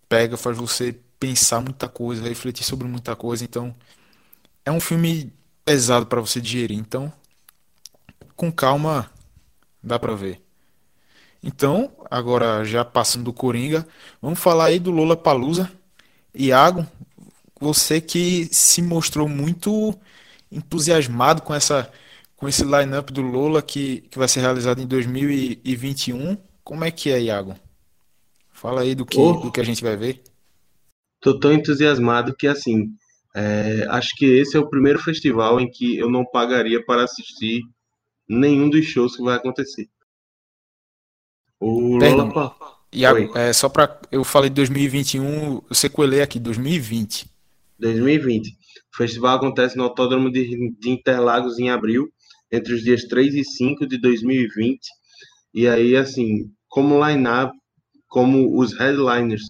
pega, faz você pensar muita coisa, refletir sobre muita coisa. Então, é um filme pesado para você digerir. Então, com calma, dá pra ver. Então, agora já passando do Coringa, vamos falar aí do Lola Palusa. Iago, você que se mostrou muito entusiasmado com essa com esse line-up do Lola que, que vai ser realizado em 2021. Como é que é, Iago? Fala aí do que, Oh, do que a gente vai ver. Tô tão entusiasmado que, assim, é, acho que esse é o primeiro festival em que eu não pagaria para assistir nenhum dos shows que vai acontecer. O Lollapalooza... Iago, Oi, é, só para. Eu falei 2021, eu sequelei aqui, 2020. 2020. O festival acontece no Autódromo de, de Interlagos em abril, entre os dias 3 e 5 de 2020. E aí, assim, como line-up, como os headliners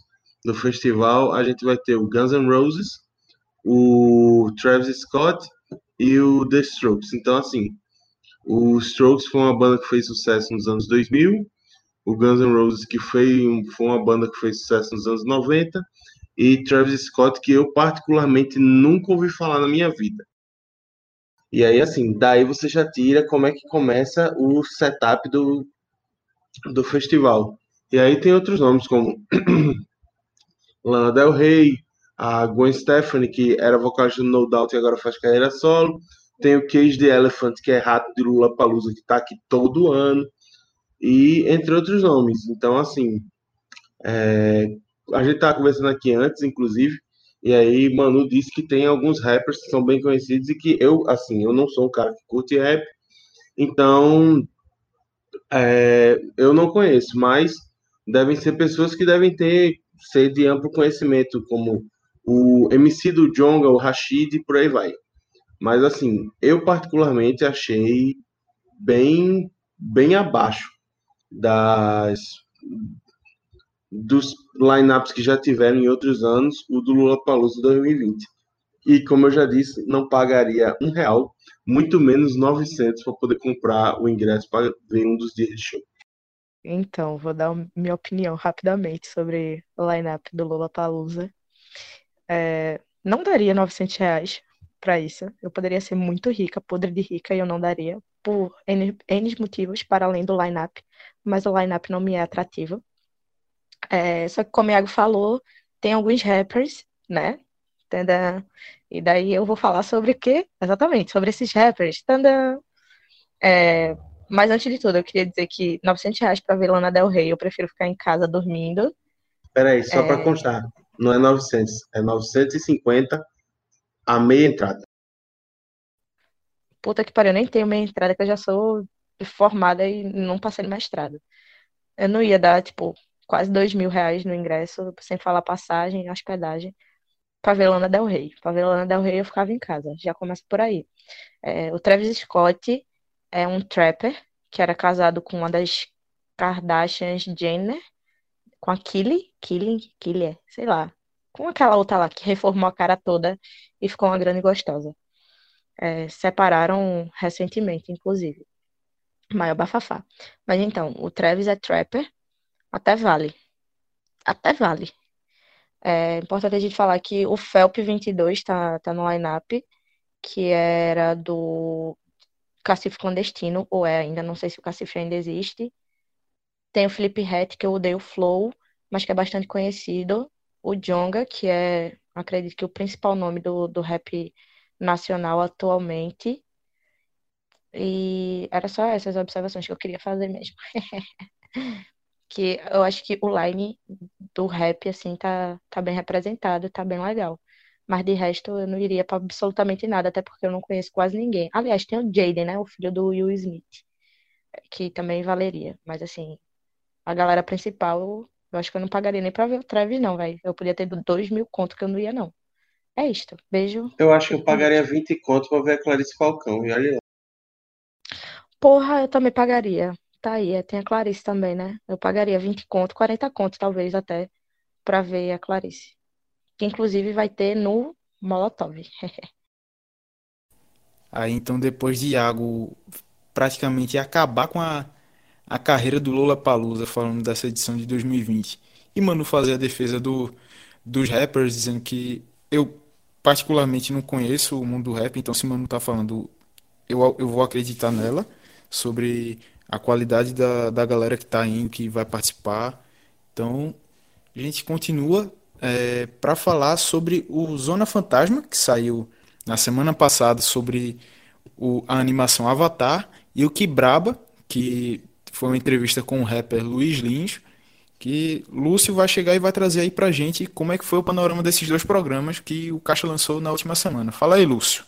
do festival, a gente vai ter o Guns N' Roses, o Travis Scott e o The Strokes. Então, assim, o Strokes foi uma banda que fez sucesso nos anos 2000, o Guns N' Roses que foi, foi uma banda que fez sucesso nos anos 90, e Travis Scott que eu particularmente nunca ouvi falar na minha vida. E aí, assim, daí você já tira como é que começa o setup do, do festival. E aí tem outros nomes como [clears throat] Lana Del Rey, a Gwen Stefani, que era vocalista do No Doubt e agora faz carreira solo. Tem o Cage the Elephant, que é rato de Lollapalooza, que tá aqui todo ano. E entre outros nomes. Então, assim, é, a gente tava conversando aqui antes, inclusive, e aí Manu disse que tem alguns rappers que são bem conhecidos e que eu, assim, eu não sou um cara que curte rap, então é, eu não conheço, mas devem ser pessoas que devem ter ser de amplo conhecimento, como o MC do Djonga, o Rashid e por aí vai. Mas assim, eu particularmente achei bem bem abaixo das dos lineups que já tiveram em outros anos, o do Lollapalooza 2020. E como eu já disse, não pagaria um real, muito menos 900 para poder comprar o ingresso para ver um dos dias de show. Então, vou dar minha opinião rapidamente sobre o line-up do Lollapalooza. É, não daria 900 reais pra isso. Eu poderia ser muito rica, podre de rica, e eu não daria, por N, N motivos, para além do line-up. Mas o line-up não me é atrativo. É, só que, como o Iago falou, tem alguns rappers, né? Tandã. E daí eu vou falar sobre o quê? Exatamente, sobre esses rappers. Tandã. É, mas antes de tudo, eu queria dizer que 900 reais pra ver Lana Del Rey, eu prefiro ficar em casa dormindo. Peraí, só É, constar, não é 900, é 950 a meia entrada. puta que pariu, eu nem tenho minha entrada, que eu já sou formada e não passei no mestrado. Eu não ia dar, tipo, quase dois mil reais no ingresso, sem falar passagem, hospedagem, pra ver Lana Del Rey. Pra ver Lana Del Rey eu ficava em casa, já começa por aí. É, o Travis Scott é um trapper que era casado com uma das Kardashians Jenner, com a Kylie, Kylie, Kylie, sei lá, com aquela outra lá que [laughs] reformou a cara toda e ficou uma grande gostosa. É, separaram recentemente, inclusive. Maior bafafá. Mas então, o Travis é trapper, até vale. Até vale. É importante a gente falar que o Felp 22 tá, tá no line-up, que era do Cacife Clandestino, ou é ainda, não sei se o Cacife ainda existe. Tem o Felipe Ret, que eu odeio o Flow, mas que é bastante conhecido. O Djonga, que é, acredito que o principal nome do, do rap nacional atualmente. E era só essas observações que eu queria fazer mesmo. [laughs] Que eu acho que o line do rap, assim, tá, tá bem representado, tá bem legal. Mas de resto, eu não iria pra absolutamente nada, até porque eu não conheço quase ninguém. Aliás, tem o Jaden, né? O filho do Will Smith, que também valeria. Mas, assim, a galera principal, eu, acho que eu não pagaria nem pra ver o Travis, não, velho. Eu podia ter dois mil conto que eu não ia, não. É isto. Beijo. Eu acho que eu pagaria 20 conto para ver a Clarice Falcão, e olha lá. Porra, eu também pagaria. Tá aí, é, tem a Clarice também, né? Eu pagaria 20 conto, 40 conto, talvez até, pra ver a Clarice. Que inclusive vai ter no Molotov. [laughs] Aí então, depois de Iago praticamente acabar com a, a carreira do Lollapalooza, falando dessa edição de 2020, e Manu fazer a defesa do, dos rappers, dizendo que eu particularmente não conheço o mundo do rap, então se Manu tá falando, eu, eu vou acreditar nela, sobre a qualidade da, da galera que tá indo, que vai participar. Então, a gente continua é, para falar sobre o Zona Fantasma, que saiu na semana passada sobre o, a animação Avatar e o Kibraba, que foi uma entrevista com o rapper Luiz Lins, que Lúcio vai chegar e vai trazer aí pra gente como é que foi o panorama desses dois programas que o Caixa lançou na última semana. Fala aí, Lúcio.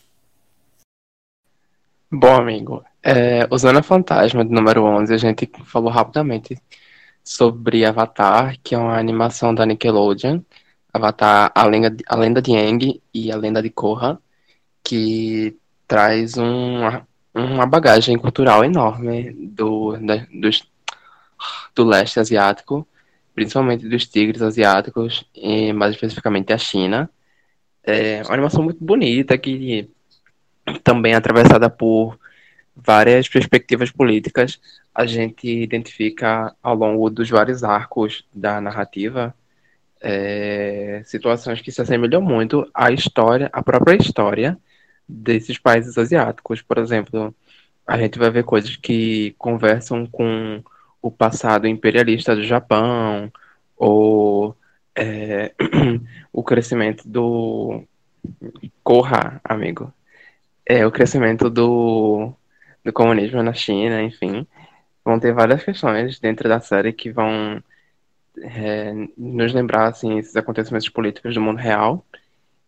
Bom, amigo, é, usando a Fantasma número 11, a gente falou rapidamente sobre Avatar, que é uma animação da Nickelodeon, Avatar, a lenda, a lenda de Aang e a lenda de Korra, que traz uma, uma bagagem cultural enorme do, da, dos, do leste asiático, principalmente dos tigres asiáticos, e mais especificamente a China. É uma animação muito bonita, que também é atravessada por várias perspectivas políticas. A gente identifica ao longo dos vários arcos da narrativa é, situações que se assemelham muito à história, à própria história desses países asiáticos. Por exemplo, a gente vai ver coisas que conversam com o passado imperialista do Japão, ou é, [clears throat] o crescimento do. Corra, amigo. É, o crescimento do, do comunismo na China, enfim. Vão ter várias questões dentro da série que vão é, nos lembrar assim, esses acontecimentos políticos do mundo real.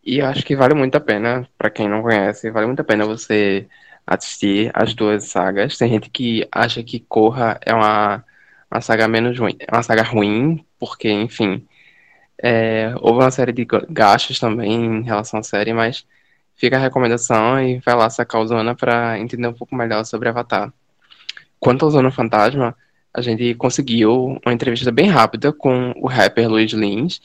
E eu acho que vale muito a pena, para quem não conhece, vale muito a pena você assistir as duas sagas. Tem gente que acha que Corra é uma, uma saga menos ruim, é uma saga ruim, porque, enfim, é, houve uma série de gastos também em relação à série, mas fica a recomendação e vai lá sacar o Zona para entender um pouco melhor sobre Avatar. Quanto ao Zona Fantasma, a gente conseguiu uma entrevista bem rápida com o rapper Luiz Lins,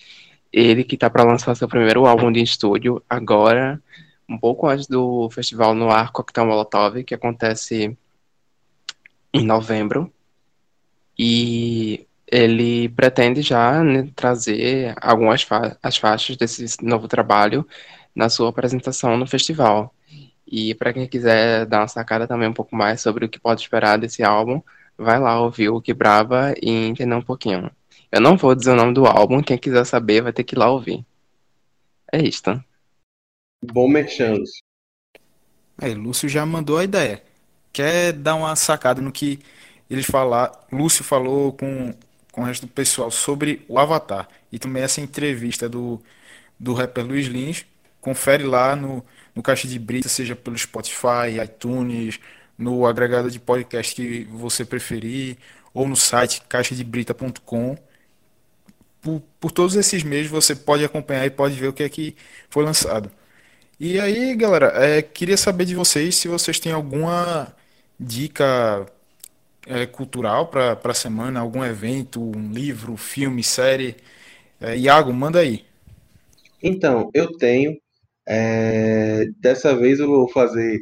ele que está para lançar seu primeiro álbum de estúdio agora, um pouco antes do festival no Ar Coquetel Molotov, que acontece em novembro. E ele pretende já né, trazer algumas fa as faixas desse novo trabalho na sua apresentação no festival. E para quem quiser dar uma sacada também um pouco mais sobre o que pode esperar desse álbum, vai lá ouvir o Que Brava e entender um pouquinho. Eu não vou dizer o nome do álbum, quem quiser saber vai ter que ir lá ouvir. É isto. Bom merchan, Lúcio. É, Lúcio já mandou a ideia. Quer dar uma sacada no que eles falaram, Lúcio falou com, com o resto do pessoal sobre o Avatar. E também essa entrevista do, do rapper Luiz Lins. Confere lá no, no Caixa de Brita, seja pelo Spotify, iTunes, no agregado de podcast que você preferir, ou no site caixadebrita.com por, por todos esses meses você pode acompanhar e pode ver o que é que foi lançado. E aí, galera, é, queria saber de vocês se vocês têm alguma dica é, cultural para a semana, algum evento, um livro, filme, série. É, Iago, manda aí. Então, eu tenho. é, dessa vez eu vou fazer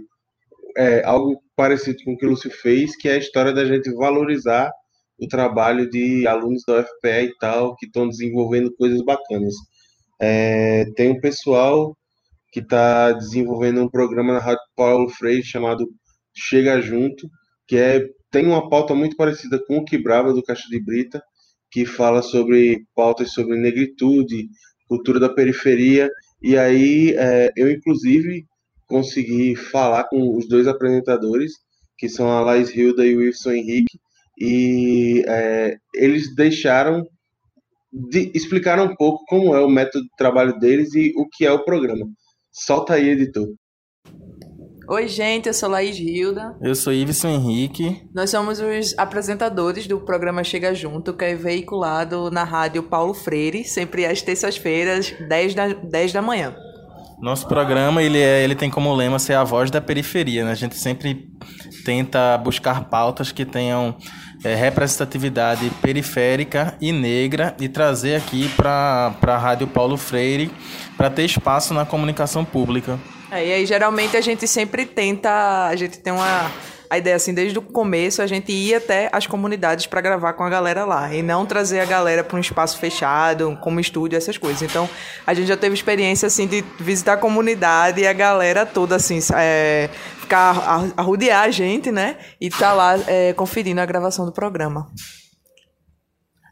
é, algo parecido com o que o Lúcio fez, que é a história da gente valorizar o trabalho de alunos da UFPE e tal, que estão desenvolvendo coisas bacanas. É, tem um pessoal que está desenvolvendo um programa na Rádio Paulo Freire chamado Chega Junto, que é, tem uma pauta muito parecida com o Que Brava do Caixa de Brita, que fala sobre pautas sobre negritude, cultura da periferia, e aí é, eu, inclusive, consegui falar com os dois apresentadores, que são a Laís Hilda e o Wilson Henrique, e é, eles deixaram de explicar um pouco como é o método de trabalho deles e o que é o programa. Solta aí, editor. Oi, gente, eu sou Laís Hilda. Eu sou Iveson Henrique. Nós somos os apresentadores do programa Chega Junto, que é veiculado na rádio Paulo Freire, sempre às terças-feiras, 10 da, 10 da manhã. Nosso programa ele, é, ele tem como lema ser a voz da periferia. Né? A gente sempre tenta buscar pautas que tenham é, representatividade periférica e negra e trazer aqui para a Rádio Paulo Freire para ter espaço na comunicação pública. É, e aí geralmente a gente sempre tenta, a gente tem uma a ideia assim desde o começo a gente ia até as comunidades para gravar com a galera lá e não trazer a galera para um espaço fechado como estúdio essas coisas então a gente já teve experiência assim de visitar a comunidade e a galera toda assim é, ficar arrodear a gente né e tá lá é, conferindo a gravação do programa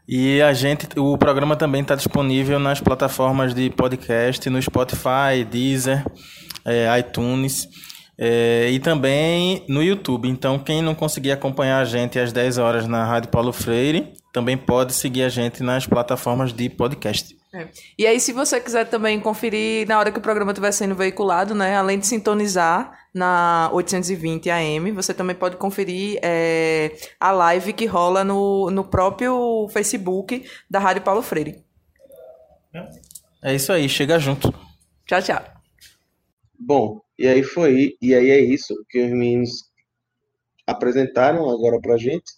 e a gente, o programa também está disponível nas plataformas de podcast, no Spotify, Deezer, é, iTunes. É, e também no YouTube. Então, quem não conseguir acompanhar a gente às 10 horas na Rádio Paulo Freire, também pode seguir a gente nas plataformas de podcast. É. E aí, se você quiser também conferir na hora que o programa estiver sendo veiculado, né? Além de sintonizar na 820 AM, você também pode conferir é, a live que rola no, no próprio Facebook da Rádio Paulo Freire. É isso aí, chega junto. Tchau, tchau. Bom, e aí foi, e aí é isso que os meninos apresentaram agora pra gente.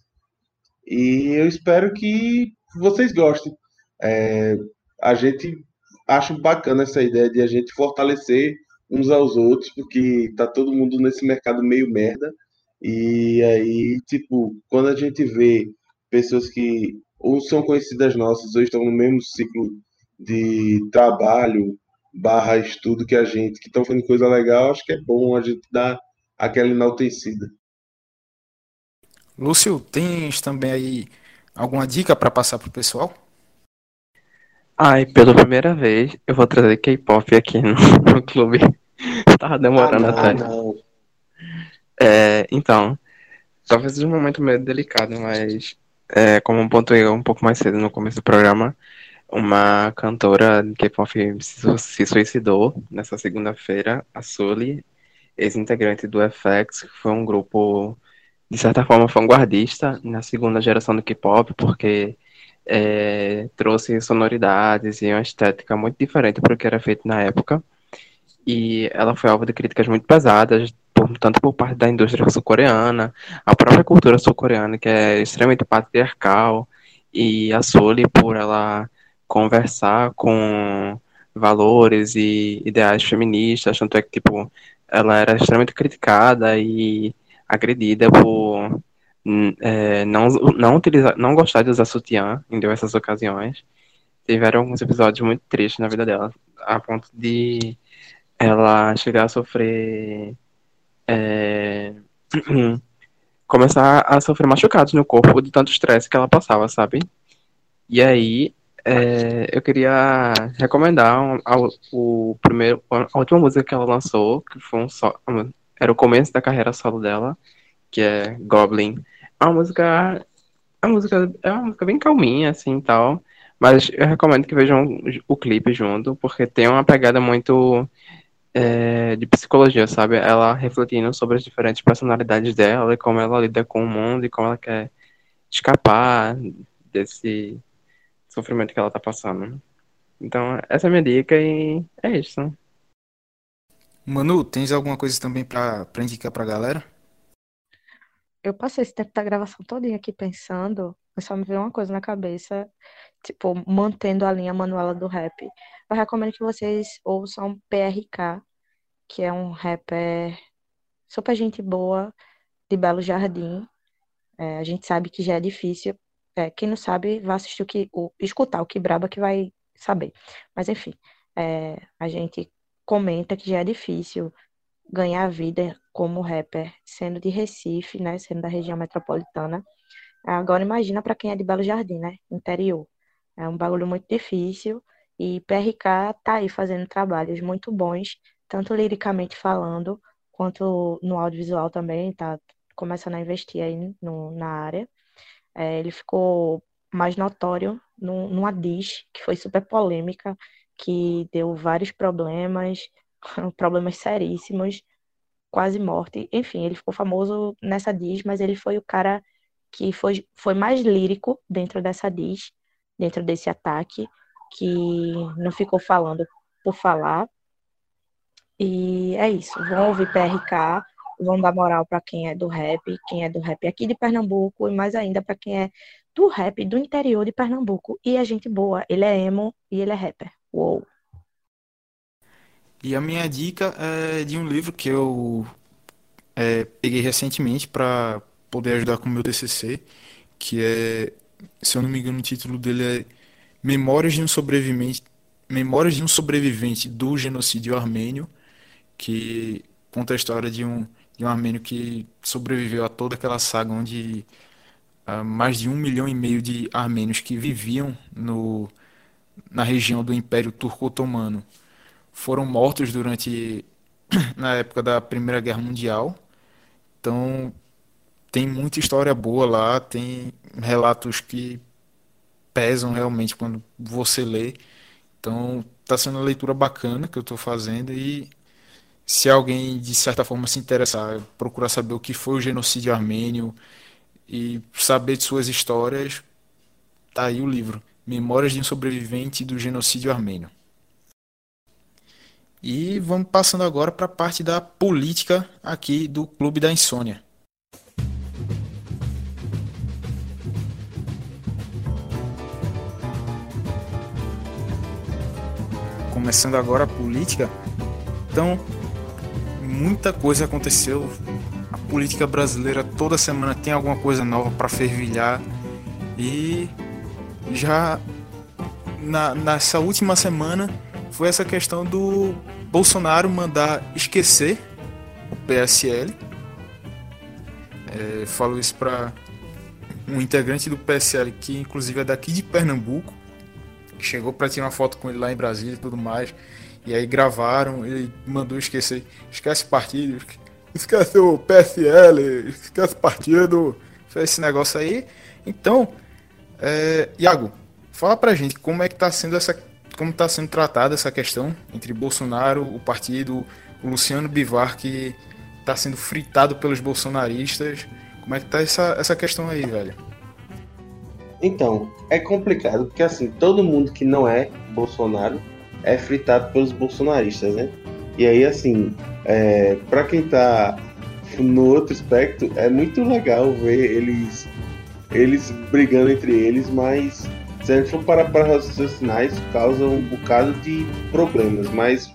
E eu espero que vocês gostem. É, a gente acha bacana essa ideia de a gente fortalecer uns aos outros, porque tá todo mundo nesse mercado meio merda. E aí, tipo, quando a gente vê pessoas que ou são conhecidas nossas ou estão no mesmo ciclo de trabalho barra estudo que a gente, que estão fazendo coisa legal, acho que é bom a gente dar aquela enaltecida. Lúcio, tens também aí alguma dica para passar pro pessoal? Ai, pela primeira vez eu vou trazer K-pop aqui no, [laughs] no clube. Tava demorando Ah, não, até. não. É, então, talvez seja um momento meio delicado, mas é, como eu pontuei um pouco mais cedo no começo do programa, uma cantora de K-pop se, su- se suicidou nessa segunda-feira, a Sully, ex-integrante do FX, que foi um grupo, de certa forma, vanguardista na segunda geração do K-pop, porque é, trouxe sonoridades e uma estética muito diferente para o que era feito na época. E ela foi alvo de críticas muito pesadas, tanto por parte da indústria sul-coreana, a própria cultura sul-coreana, que é extremamente patriarcal, e a Sully por ela conversar com valores e ideais feministas, tanto é que, tipo, ela era extremamente criticada e agredida por hum, é, não, não, utilizar, não gostar de usar sutiã em diversas ocasiões. Tiveram alguns episódios muito tristes na vida dela, a ponto de ela chegar a sofrer. é, [clears throat] começar a sofrer machucados no corpo de tanto estresse que ela passava, sabe? E aí, é, eu queria recomendar um- ao- o primeiro, a última música que ela lançou, que foi um só, era o começo da carreira solo dela, que é Goblin. É uma música, a música é uma música bem calminha assim, tal, mas eu recomendo que vejam o clipe junto, porque tem uma pegada muito é, de psicologia, sabe? Ela refletindo sobre as diferentes personalidades dela e como ela lida com o mundo e como ela quer escapar desse sofrimento que ela tá passando. Então, essa é a minha dica e é isso. Manu, tens alguma coisa também para indicar pra galera? Eu passei esse tempo da gravação todinha aqui pensando, mas só me veio uma coisa na cabeça, tipo, mantendo a linha Manuela do rap. Eu recomendo que vocês ouçam PRK, que é um rapper super gente boa, de Belo Jardim. É, a gente sabe que já é difícil. É, quem não sabe, vai assistir o que, o, escutar o que Braba que vai saber. Mas enfim, é, a gente comenta que já é difícil ganhar vida como rapper, sendo de Recife, né, sendo da região metropolitana. Agora imagina para quem é de Belo Jardim, né, interior. É um bagulho muito difícil e PRK tá aí fazendo trabalhos muito bons, tanto liricamente falando, quanto no audiovisual também, tá começando a investir aí no, na área. É, ele ficou mais notório num, numa diss que foi super polêmica, que deu vários problemas, [laughs] problemas seríssimos, quase morte. Enfim, ele ficou famoso nessa diss, mas ele foi o cara que foi, foi mais lírico dentro dessa diss, dentro desse ataque, que não ficou falando por falar. E é isso. Vão ouvir PRK, vão dar moral para quem é do rap, quem é do rap aqui de Pernambuco, e mais ainda para quem é do rap do interior de Pernambuco. E é gente boa. Ele é emo e ele é rapper. Uou! E a minha dica é de um livro que eu é, peguei recentemente para poder ajudar com o meu TCC, que é, se eu não me engano, o título dele é Memórias de um sobrevivente, Memórias de um sobrevivente do genocídio armênio, que conta a história de um, de um armênio que sobreviveu a toda aquela saga onde ah, mais de um milhão e meio de armênios que viviam no, na região do Império Turco-Otomano foram mortos durante [clears throat] na época da Primeira Guerra Mundial. Então, tem muita história boa lá, tem relatos que pesam realmente quando você lê. Então, está sendo uma leitura bacana que eu estou fazendo e se alguém de certa forma se interessar, procurar saber o que foi o genocídio armênio e saber de suas histórias, tá aí o livro, Memórias de um sobrevivente do genocídio armênio. E vamos passando agora para a parte da política aqui do Clube da Insônia. Começando agora a política. Então, muita coisa aconteceu. A política brasileira toda semana tem alguma coisa nova para fervilhar. E já na, nessa última semana foi essa questão do Bolsonaro mandar esquecer o PSL. É, falo isso para um integrante do PSL que inclusive é daqui de Pernambuco, que chegou para tirar uma foto com ele lá em Brasília e tudo mais. E aí gravaram, ele mandou esquecer, esquece partido, esquece o PSL, esquece partido, fez esse negócio aí. Então, é, Iago, fala pra gente como é que tá sendo essa como está sendo tratada essa questão entre Bolsonaro, o partido, o Luciano Bivar, que está sendo fritado pelos bolsonaristas. Como é que tá essa, essa questão aí, velho? Então, é complicado, porque assim, todo mundo que não é Bolsonaro é fritado pelos bolsonaristas, né? E aí, assim, é, para quem tá no outro aspecto, é muito legal ver eles, eles brigando entre eles, mas se a gente for parar para raciocinar, isso causa um bocado de problemas. Mas,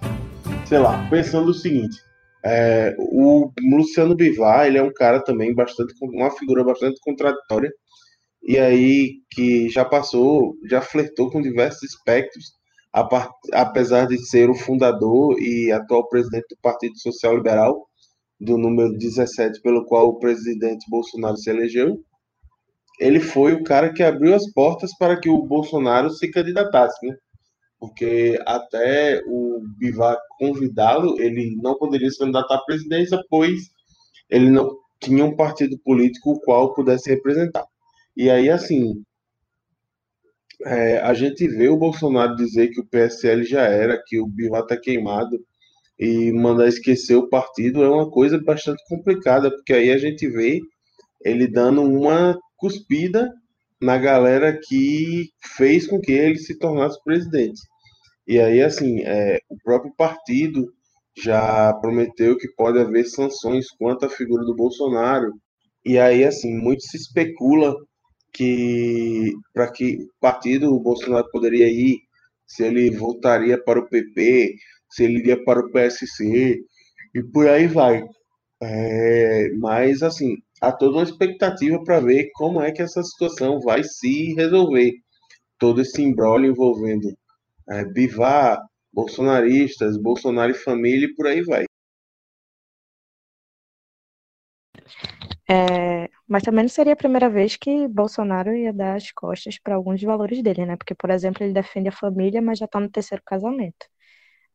sei lá, pensando o seguinte: é, o Luciano Bivar, ele é um cara também bastante, uma figura bastante contraditória, e aí que já passou, já flertou com diversos aspectos, apesar de ser o fundador e atual presidente do Partido Social Liberal, do número 17, pelo qual o presidente Bolsonaro se elegeu ele foi o cara que abriu as portas para que o Bolsonaro se candidatasse, né? Porque até o Bivar convidá-lo, ele não poderia se candidatar à presidência, pois ele não tinha um partido político o qual pudesse representar. E aí, assim, é, a gente vê o Bolsonaro dizer que o PSL já era, que o Bivar está queimado, e mandar esquecer o partido é uma coisa bastante complicada, porque aí a gente vê ele dando uma cuspida na galera que fez com que ele se tornasse presidente. E aí, assim, é, o próprio partido já prometeu que pode haver sanções quanto à figura do Bolsonaro. E aí, assim, muito se especula que para que partido o Bolsonaro poderia ir, se ele voltaria para o PP, se ele iria para o PSC, e por aí vai. É, mas, assim, há toda uma expectativa para ver como é que essa situação vai se resolver. Todo esse embrólio envolvendo é, Bivar, bolsonaristas, Bolsonaro e família e por aí vai. É, mas também não seria a primeira vez que Bolsonaro ia dar as costas para alguns valores dele, né? Porque, por exemplo, ele defende a família, mas já está no terceiro casamento.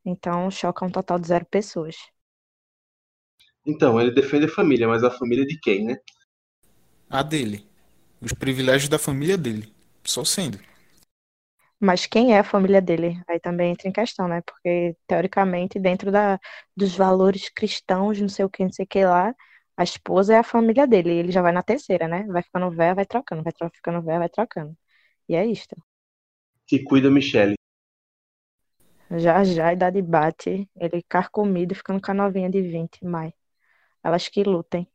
Então, choca um total de zero pessoas. Então, ele defende a família, mas a família de quem, né? A dele. Os privilégios da família dele. Só sendo. Mas quem é a família dele? Aí também entra em questão, né? Porque, teoricamente, dentro da, dos valores cristãos, não sei o que, não sei o que lá, a esposa é a família dele. E ele já vai na terceira, né? Vai ficando velha, vai trocando, vai ficando velha, vai trocando. E é isto. Que cuida Michele. Já já a idade bate, ele carcomido, ficando com a novinha de 20, mais. Elas que lutem.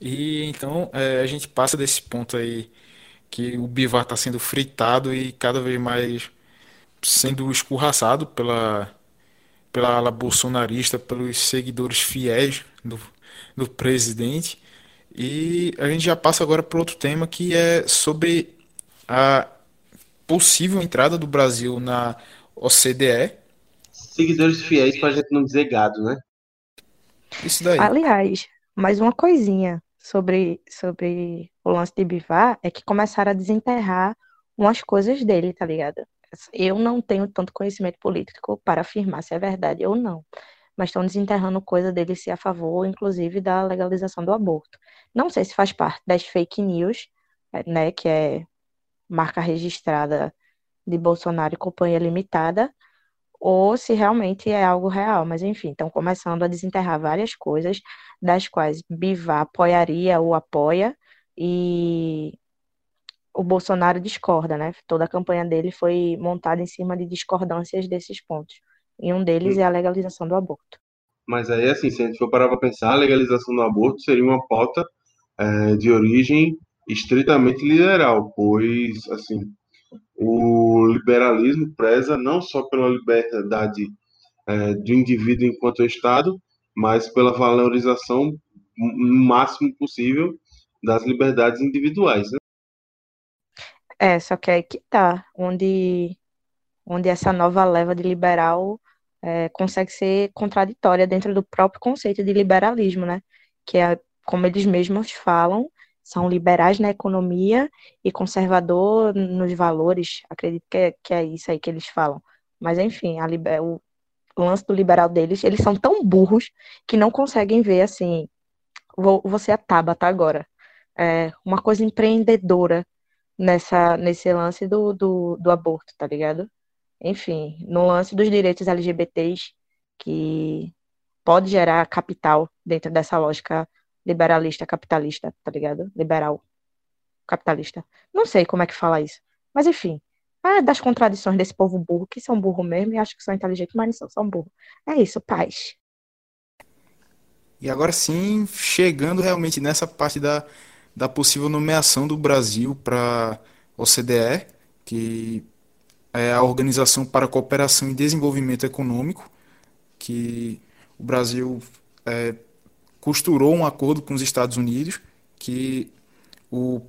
E então é, a gente passa desse ponto aí que o Bivar está sendo fritado e cada vez mais sendo escorraçado pela, pela ala bolsonarista, pelos seguidores fiéis do, do presidente. E a gente já passa agora para outro tema que é sobre a possível entrada do Brasil na OCDE seguidores fiéis pra gente não dizer gado, né? Isso daí. Aliás, mais uma coisinha sobre, sobre o lance de Bivar é que começaram a desenterrar umas coisas dele, tá ligado? Eu não tenho tanto conhecimento político para afirmar se é verdade ou não, mas estão desenterrando coisa dele ser a favor, inclusive, da legalização do aborto. Não sei se faz parte das fake news, né, que é marca registrada de Bolsonaro e Companhia Limitada, ou se realmente é algo real. Mas, enfim, estão começando a desenterrar várias coisas, das quais Bivar apoiaria ou apoia, e o Bolsonaro discorda, né? Toda a campanha dele foi montada em cima de discordâncias desses pontos. E um deles é a legalização do aborto. Mas aí, assim, se a gente for parar para pensar, a legalização do aborto seria uma pauta é, de origem estritamente liberal, pois, assim, o liberalismo preza não só pela liberdade é, do indivíduo enquanto Estado, mas pela valorização no máximo possível das liberdades individuais. Né? É, só que é aí que tá, onde, onde essa nova leva de liberal é, consegue ser contraditória dentro do próprio conceito de liberalismo, né? Que é, como eles mesmos falam, são liberais na economia e conservador nos valores. Acredito que é, que é isso aí que eles falam. Mas, enfim, a o lance do liberal deles, eles são tão burros que não conseguem ver, assim, vou, vou ser a Tabata agora, é, uma coisa empreendedora nessa, nesse lance do, do, do aborto, tá ligado? Enfim, no lance dos direitos LGBTs, que pode gerar capital dentro dessa lógica liberalista, capitalista, tá ligado? Liberal, capitalista. Não sei como é que fala isso. Mas enfim, é das contradições desse povo burro, que são burro mesmo e acho que são inteligentes, mas não são, são burro. É isso, paz. E agora sim, chegando realmente nessa parte da, da possível nomeação do Brasil para OCDE, que é a Organização para a Cooperação e Desenvolvimento Econômico, que o Brasil é, costurou um acordo com os Estados Unidos que o,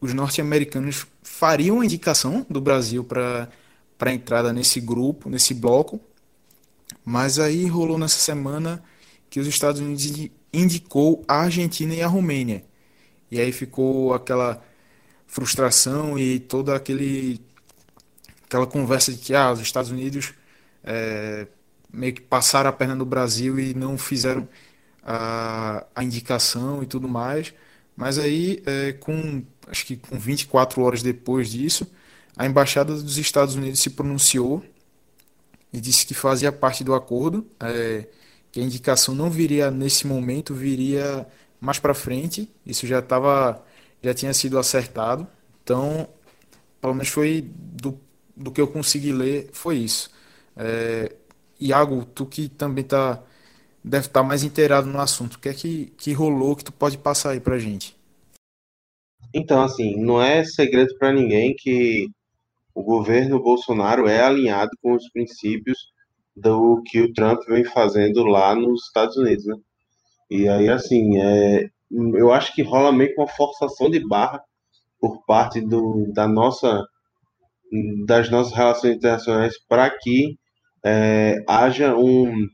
os norte-americanos fariam a indicação do Brasil para a entrada nesse grupo, nesse bloco, mas aí rolou nessa semana que os Estados Unidos indicou a Argentina e a Romênia. E aí ficou aquela frustração e toda aquele aquela conversa de que ah, os Estados Unidos é, meio que passaram a perna no Brasil e não fizeram a, a indicação e tudo mais. Mas aí, é, com acho que com 24 horas depois disso, a embaixada dos Estados Unidos se pronunciou e disse que fazia parte do acordo, é, que a indicação não viria nesse momento, viria mais para frente. Isso já estava, já tinha sido acertado. Então, pelo menos foi do, do que eu consegui ler, foi isso. É, Iago, tu que também está deve estar mais inteirado no assunto. O que é que, que rolou que tu pode passar aí pra gente? Então, assim, não é segredo para ninguém que o governo Bolsonaro é alinhado com os princípios do que o Trump vem fazendo lá nos Estados Unidos, né? E aí, assim, é, eu acho que rola meio com uma forçação de barra por parte do, da nossa, das nossas relações internacionais para que é, haja um,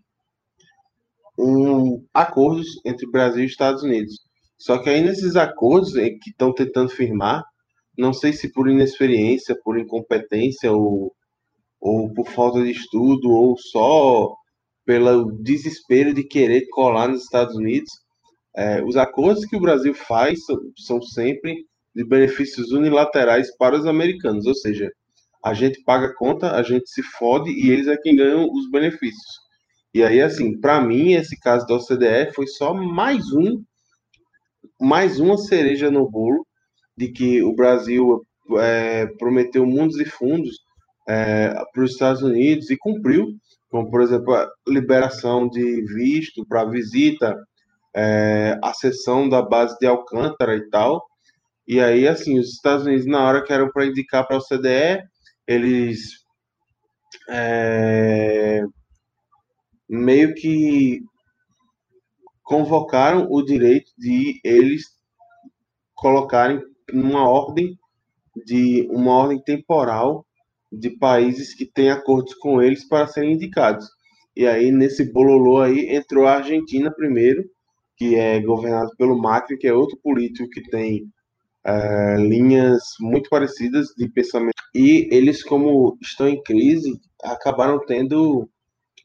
um acordos entre Brasil e Estados Unidos. Só que aí nesses acordos que estão tentando firmar, não sei se por inexperiência, por incompetência ou, ou por falta de estudo ou só pelo desespero de querer colar nos Estados Unidos, é, os acordos que o Brasil faz são, são sempre de benefícios unilaterais para os americanos, ou seja, a gente paga a conta, a gente se fode e eles é quem ganham os benefícios. E aí, assim, para mim, esse caso da OCDE foi só mais um, mais uma cereja no bolo de que o Brasil é, prometeu mundos e fundos é, para os Estados Unidos e cumpriu, como, por exemplo, a liberação de visto para visita, é, a cessão da base de Alcântara e tal. E aí, assim, os Estados Unidos, na hora que eram para indicar para a OCDE, eles é, meio que convocaram o direito de eles colocarem uma ordem de uma ordem temporal de países que têm acordos com eles para serem indicados. E aí nesse bololô aí entrou a Argentina primeiro, que é governado pelo Macri, que é outro político que tem é, linhas muito parecidas de pensamento. E eles, como estão em crise, acabaram tendo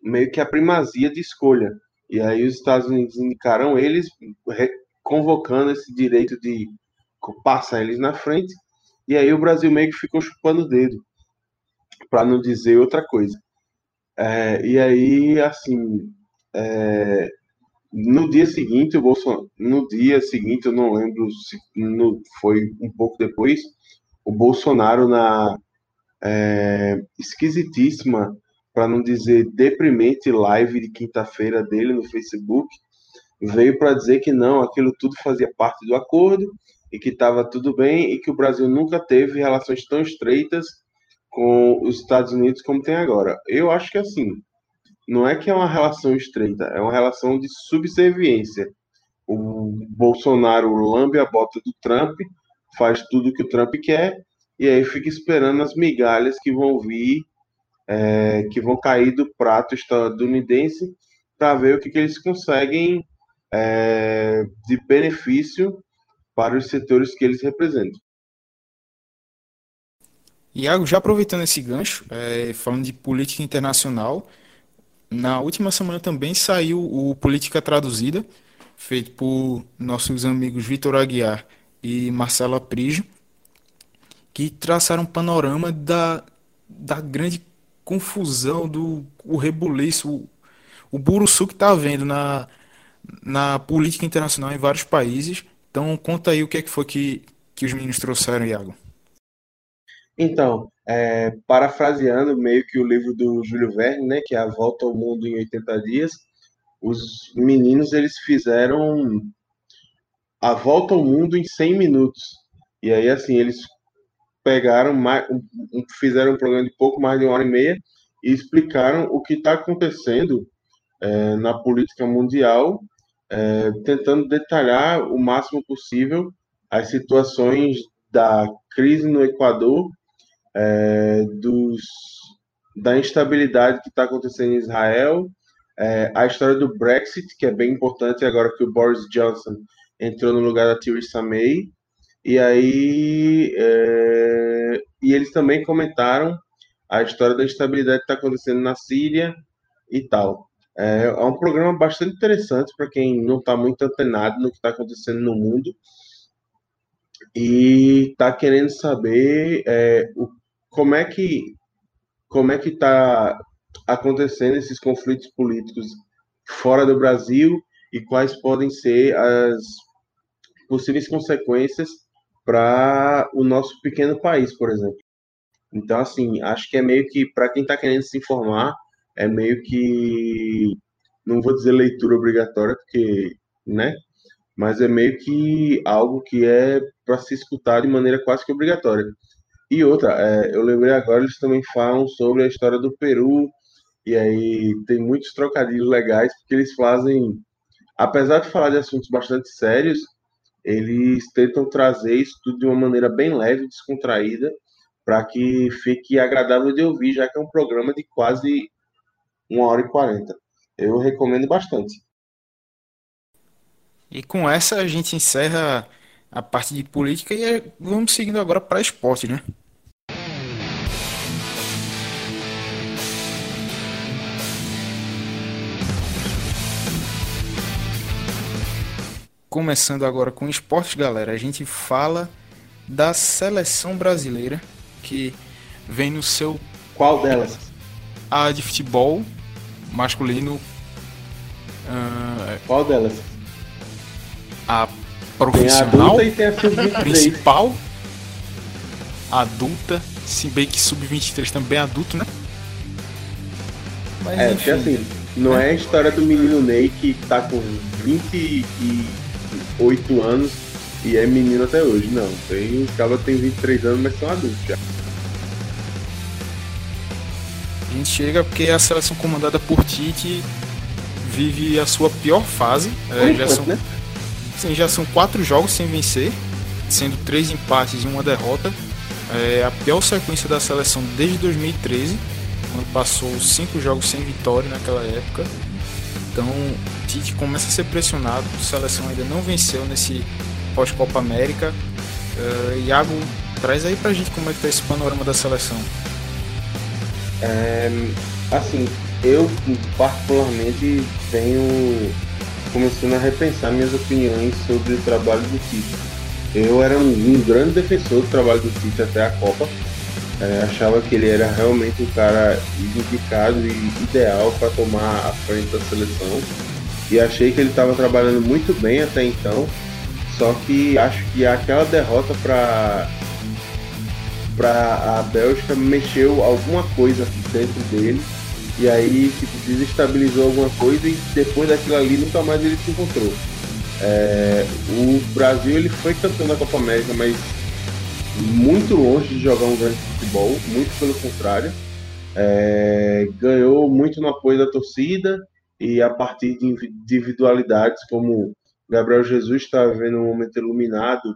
meio que a primazia de escolha. E aí os Estados Unidos indicaram eles, convocando esse direito de passar eles na frente. E aí o Brasil meio que ficou chupando o dedo, para não dizer outra coisa. É, e aí, assim, é, no dia seguinte, o Bolsonaro, no dia seguinte, eu não lembro se no, foi um pouco depois, o Bolsonaro na é, esquisitíssima, para não dizer deprimente live de quinta-feira dele no Facebook, veio para dizer que não, aquilo tudo fazia parte do acordo e que estava tudo bem e que o Brasil nunca teve relações tão estreitas com os Estados Unidos como tem agora. Eu acho que assim, não é que é uma relação estreita, é uma relação de subserviência. O Bolsonaro lambe a bota do Trump, faz tudo que o Trump quer, e aí fica esperando as migalhas que vão vir, é, que vão cair do prato estadunidense, para ver o que, que eles conseguem é, de benefício para os setores que eles representam. Iago, já aproveitando esse gancho, é, falando de política internacional, na última semana também saiu o Política Traduzida, feito por nossos amigos Vitor Aguiar e Marcelo Aprígio, que traçaram um panorama da, da grande confusão, do o rebuliço, o, o buruçu que está havendo na, na política internacional em vários países. Então, conta aí o que, é que foi que, que os meninos trouxeram, Iago. Então, é, parafraseando meio que o livro do Júlio Verne, né, que é A Volta ao Mundo em 80 Dias, os meninos eles fizeram a volta ao mundo em 100 minutos. E aí, assim, eles pegaram, mais, fizeram um programa de pouco mais de uma hora e meia e explicaram o que está acontecendo é, na política mundial, é, tentando detalhar o máximo possível as situações da crise no Equador é, dos, da instabilidade que está acontecendo em Israel, é, a história do Brexit, que é bem importante agora que o Boris Johnson entrou no lugar da Theresa May, e aí é, e eles também comentaram a história da instabilidade que está acontecendo na Síria e tal. É, é um programa bastante interessante para quem não está muito antenado no que está acontecendo no mundo e está querendo saber é, o como é que como é que está acontecendo esses conflitos políticos fora do Brasil e quais podem ser as possíveis consequências para o nosso pequeno país, por exemplo. Então, assim, acho que é meio que, para quem está querendo se informar, é meio que, não vou dizer leitura obrigatória, porque, né? Mas é meio que algo que é para se escutar de maneira quase que obrigatória. E outra, é, eu lembrei agora, eles também falam sobre a história do Peru, e aí tem muitos trocadilhos legais, porque eles fazem, apesar de falar de assuntos bastante sérios, eles tentam trazer isso tudo de uma maneira bem leve, descontraída, para que fique agradável de ouvir, já que é um programa de quase uma hora e quarenta. Eu recomendo bastante. E com essa a gente encerra a parte de política e é, vamos seguindo agora para esporte, né? Começando agora com esportes, galera, a gente fala da seleção brasileira que vem no seu. Qual delas? A de futebol masculino. Uh... Qual delas? A profissional tem a tem a principal adulta, se bem que sub-23 também é adulto, né? Mas, é, enfim, assim, não é. é a história do menino Ney que tá com 28 anos e é menino até hoje, não. Tem, o cara tem 23 anos, mas são adultos já. A gente chega porque a seleção comandada por Tite vive a sua pior fase. É, já são, né? Já são quatro jogos sem vencer, sendo três empates e uma derrota. É a pior sequência da seleção desde 2013, quando passou cinco jogos sem vitória naquela época. Então, Tite começa a ser pressionado. A seleção ainda não venceu nesse pós-Copa América. Uh, Iago, traz aí pra gente como é que tá esse panorama da seleção. É, assim, eu particularmente tenho começando a repensar minhas opiniões sobre o trabalho do Tite. Eu era um, grande defensor do trabalho do Tite até a Copa. É, achava que ele era realmente o cara indicado e ideal para tomar a frente da seleção. E achei que ele estava trabalhando muito bem até então. Só que acho que aquela derrota para para a Bélgica mexeu alguma coisa dentro dele e aí tipo, desestabilizou alguma coisa e depois daquilo ali nunca mais ele se encontrou. É, o Brasil ele foi campeão da Copa América, mas muito longe de jogar um grande futebol, muito pelo contrário. É, ganhou muito no apoio da torcida e a partir de individualidades como Gabriel Jesus está vivendo um momento iluminado,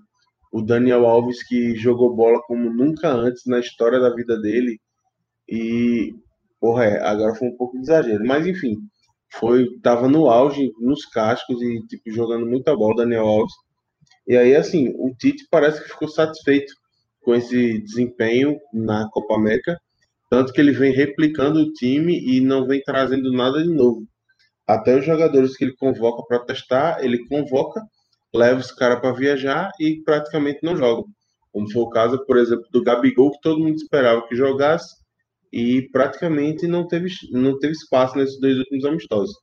o Daniel Alves que jogou bola como nunca antes na história da vida dele e porra, é, agora foi um pouco de exagero, mas enfim, foi tava no auge, nos cascos e tipo jogando muita bola Daniel Alves. E aí assim, o Tite parece que ficou satisfeito com esse desempenho na Copa América, tanto que ele vem replicando o time e não vem trazendo nada de novo. Até os jogadores que ele convoca para testar, ele convoca, leva os caras para viajar e praticamente não jogam. Como foi o caso, por exemplo, do Gabigol, que todo mundo esperava que jogasse, e praticamente não teve, não teve espaço nesses dois últimos amistosos.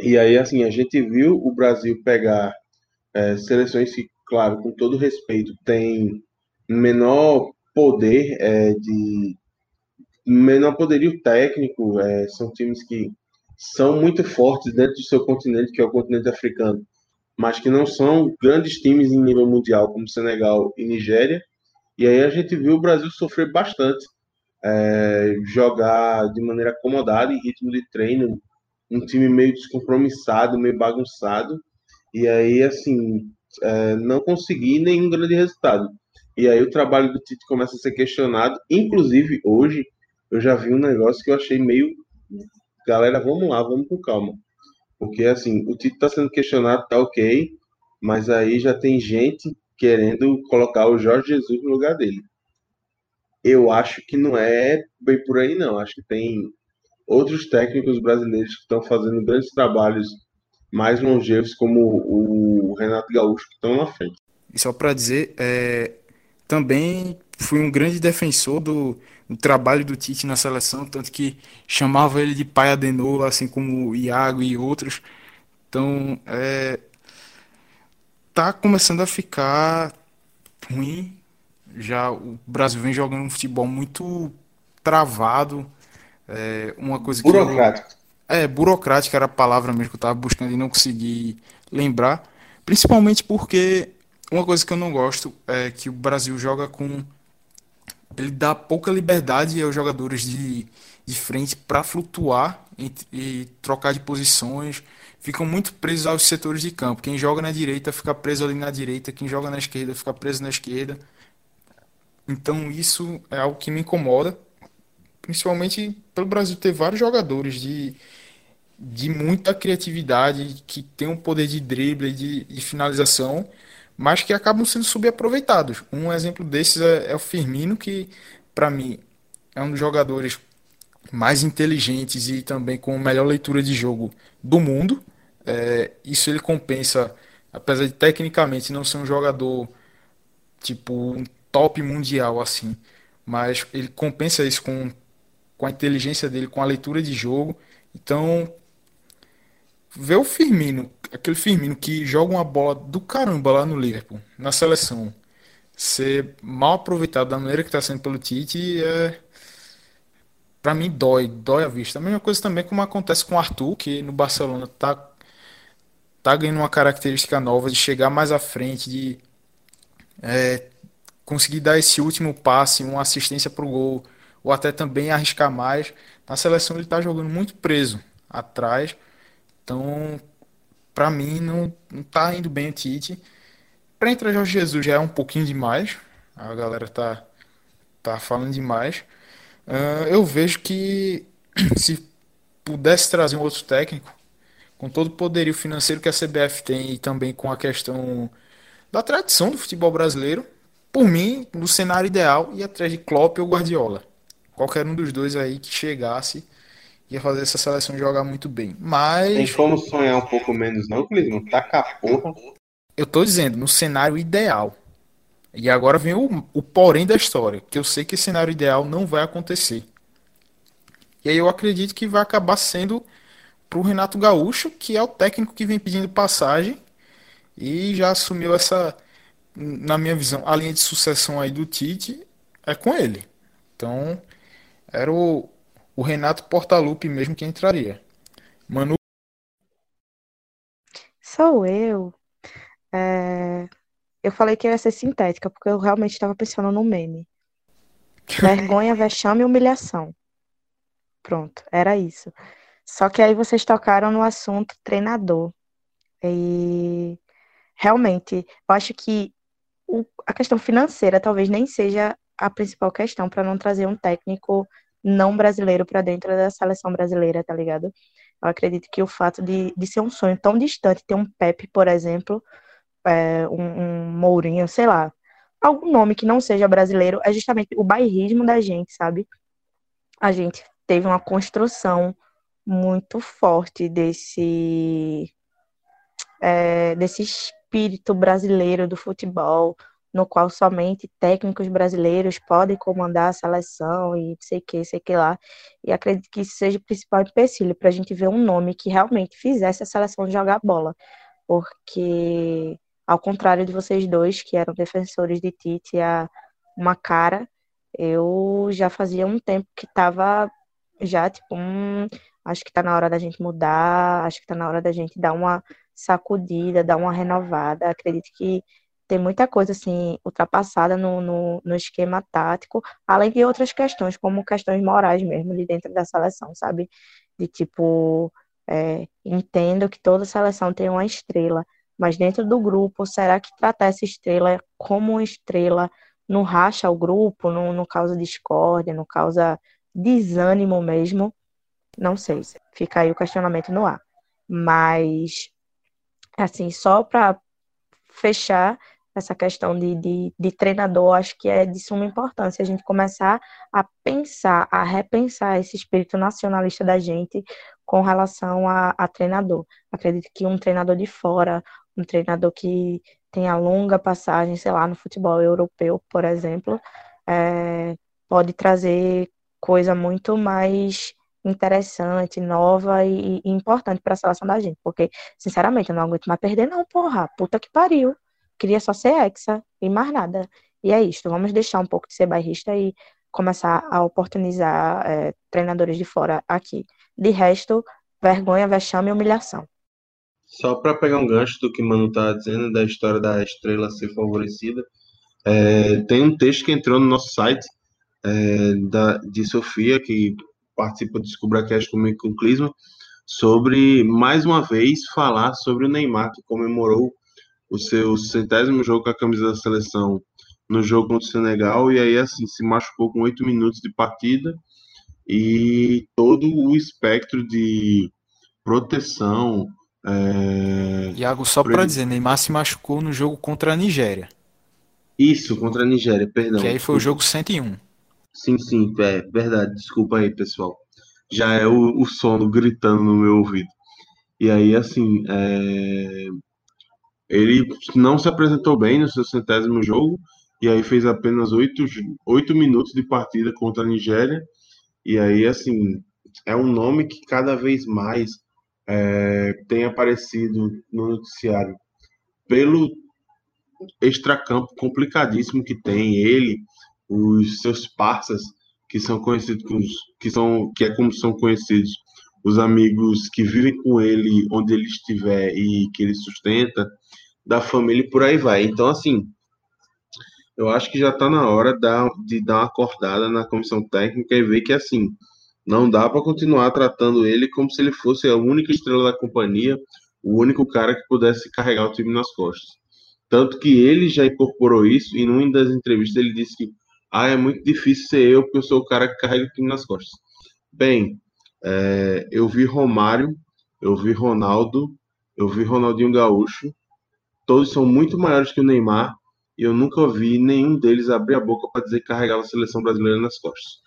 E aí, assim, a gente viu o Brasil pegar é, seleções que, claro, com todo respeito, tem menor poder é, de menor poderio técnico, é, são times que são muito fortes dentro do seu continente, que é o continente africano, mas que não são grandes times em nível mundial, como Senegal e Nigéria. E aí a gente viu o Brasil sofrer bastante é, jogar de maneira acomodada, em ritmo de treino, um time meio descompromissado, meio bagunçado, e aí, assim, é, não conseguir nenhum grande resultado. E aí o trabalho do Tite começa a ser questionado, inclusive hoje eu já vi um negócio que eu achei meio. Galera, vamos lá, vamos com calma. Porque, assim, o Tite está sendo questionado, tá ok, mas aí já tem gente querendo colocar o Jorge Jesus no lugar dele eu acho que não é bem por aí, não. Acho que tem outros técnicos brasileiros que estão fazendo grandes trabalhos mais longevos, como o Renato Gaúcho, que estão na frente. E só para dizer, é, também fui um grande defensor do, do, trabalho do Tite na seleção, tanto que chamava ele de pai Adenor, assim como o Iago e outros. Então, é, tá começando a ficar ruim já o Brasil vem jogando um futebol muito travado. É, uma coisa burocrático. Eu, é, burocrática era a palavra mesmo que eu estava buscando e não consegui lembrar. Principalmente porque uma coisa que eu não gosto é que o Brasil joga com. Ele dá pouca liberdade aos jogadores de, de frente para flutuar e, e, trocar de posições. Ficam muito presos aos setores de campo. Quem joga na direita fica preso ali na direita, quem joga na esquerda fica preso na esquerda. Então isso é algo que me incomoda, principalmente pelo Brasil ter vários jogadores de, de muita criatividade, que tem um poder de drible, de, de finalização, mas que acabam sendo subaproveitados. Um exemplo desses é, é o Firmino, que para mim é um dos jogadores mais inteligentes e também com melhor leitura de jogo do mundo. É, isso ele compensa, apesar de tecnicamente não ser um jogador tipo um top mundial assim, mas ele compensa isso com, com a inteligência dele, com a leitura de jogo. Então, ver o Firmino, aquele Firmino que joga uma bola do caramba lá no Liverpool, na seleção, ser mal aproveitado da maneira que está sendo pelo Tite, é para mim dói, dói a vista. A mesma coisa também como acontece com o Arthur, que no Barcelona tá tá ganhando uma característica nova de chegar mais à frente, de é, conseguir dar esse último passe, uma assistência para o gol, ou até também arriscar mais. Na seleção ele está jogando muito preso atrás, então para mim não, não tá indo bem o Tite. Para entrar Jorge Jesus já é um pouquinho demais, a galera tá, tá falando demais. Uh, eu vejo que [clears throat] se pudesse trazer um outro técnico, com todo o poderio financeiro que a CBF tem e também com a questão da tradição do futebol brasileiro. Por mim, no cenário ideal, ia atrás de Klopp ou Guardiola. Qualquer um dos dois aí que chegasse ia fazer essa seleção jogar muito bem. Mas. Tem como sonhar um pouco menos, não, Clisman? Taca a porra. Eu tô dizendo, no cenário ideal. E agora vem o, o porém da história, que eu sei que esse cenário ideal não vai acontecer. E aí eu acredito que vai acabar sendo pro Renato Gaúcho, que é o técnico que vem pedindo passagem e já assumiu essa, na minha visão, a linha de sucessão aí do Tite é com ele. Então, era o, o Renato Portaluppi mesmo que entraria. Manu. Sou eu. É, Eu falei que ia ser sintética, porque eu realmente estava pensando no meme. [laughs] Vergonha, vexame e humilhação. Pronto, era isso. Só que aí vocês tocaram no assunto treinador. E realmente, eu acho que o- a questão financeira talvez nem seja a principal questão para não trazer um técnico não brasileiro para dentro da seleção brasileira, tá ligado? Eu acredito que o fato de, de ser um sonho tão distante, ter um Pepe, por exemplo, é, um, um Mourinho, sei lá, algum nome que não seja brasileiro, é justamente o bairrismo da gente, sabe? A gente teve uma construção muito forte desse, é, desse espírito brasileiro do futebol, no qual somente técnicos brasileiros podem comandar a seleção e sei que, sei que lá. E acredito que isso seja o principal empecilho para a gente ver um nome que realmente fizesse a seleção jogar bola. Porque, ao contrário de vocês dois, que eram defensores de Tite há uma cara, eu já fazia um tempo que estava já, tipo, hum, acho que está na hora da gente mudar, acho que está na hora da gente dar uma sacudida, dar uma renovada. Acredito que tem muita coisa assim ultrapassada no, no, no esquema tático, além de outras questões, como questões morais mesmo, de dentro da seleção, sabe? De tipo, é, entendo que toda seleção tem uma estrela, mas dentro do grupo, será que tratar essa estrela como uma estrela não racha o grupo, não, não causa discórdia, não causa desânimo mesmo? Não sei, fica aí o questionamento no ar. Mas, assim, só para fechar essa questão de, de, de, treinador, acho que é de suma importância a gente começar a pensar, a repensar esse espírito nacionalista da gente com relação a, a treinador. Acredito que um treinador de fora, um treinador que tenha longa passagem, sei lá, no futebol europeu, por exemplo, é, pode trazer coisa muito mais interessante, nova e, e importante para a seleção da gente, porque, sinceramente, eu não aguento mais perder, não, porra, puta que pariu. Queria só ser hexa e mais nada. E é isto, vamos deixar um pouco de ser bairrista e começar a oportunizar é, treinadores de fora aqui. De resto, vergonha, vexame e humilhação. Só para pegar um gancho do que o Mano tá dizendo, da história da estrela ser favorecida, é, tem um texto que entrou no nosso site, é, da, de Sofia, que participa do DescubraCast comigo com o Clisma, sobre, mais uma vez, falar sobre o Neymar, que comemorou o seu centésimo jogo com a camisa da seleção no jogo contra o Senegal, e aí, assim, se machucou com oito minutos de partida, e todo o espectro de proteção, é... Iago, só para dizer, Neymar se machucou no jogo contra a Nigéria. Isso, contra a Nigéria, perdão. Que aí foi o jogo 101. Sim, sim, é verdade. Desculpa aí, pessoal. Já é o, o sono gritando no meu ouvido. E aí, assim, é... ele não se apresentou bem no seu centésimo jogo, e aí fez apenas oito, oito minutos de partida contra a Nigéria. E aí, assim, é um nome que cada vez mais é, tem aparecido no noticiário pelo extracampo complicadíssimo que tem ele, os seus parceiros que são conhecidos que são que é como são conhecidos os amigos que vivem com ele onde ele estiver e que ele sustenta, da família e por aí vai. Então assim, eu acho que já está na hora de dar uma acordada na comissão técnica e ver que assim não dá para continuar tratando ele como se ele fosse a única estrela da companhia, o único cara que pudesse carregar o time nas costas. Tanto que ele já incorporou isso e numa das entrevistas ele disse que ah, é muito difícil ser eu porque eu sou o cara que carrega o time nas costas. Bem, é, eu vi Romário, eu vi Ronaldo, eu vi Ronaldinho Gaúcho todos são muito maiores que o Neymar e eu nunca ouvi nenhum deles abrir a boca para dizer que carregava a seleção brasileira nas costas.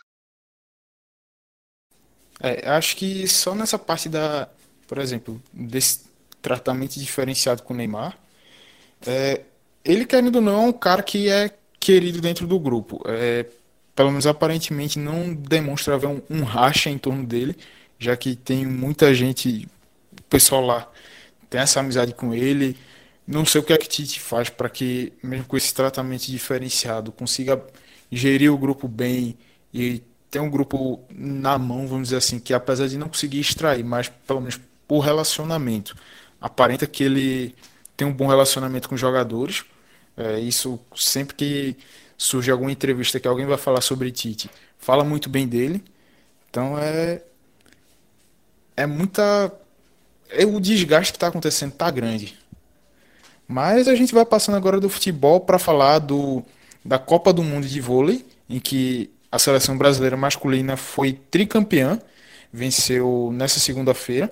É, acho que só nessa parte da, por exemplo, desse tratamento diferenciado com o Neymar, é, ele querendo ou não é um cara que é querido dentro do grupo. É, pelo menos aparentemente não demonstra haver um, um racha em torno dele, já que tem muita gente, o pessoal lá tem essa amizade com ele. Não sei o que que Tite faz para que, mesmo com esse tratamento diferenciado, consiga gerir o grupo bem e ter um grupo na mão, vamos dizer assim, que apesar de não conseguir extrair, mas pelo menos por relacionamento, aparenta que ele tem um bom relacionamento com os jogadores. É, isso sempre que surge alguma entrevista que alguém vai falar sobre Tite, fala muito bem dele. Então é é muita é, o desgaste que está acontecendo está grande. Mas a gente vai passando agora do futebol para falar do da Copa do Mundo de vôlei, em que a seleção brasileira masculina foi tricampeã, venceu nessa segunda-feira,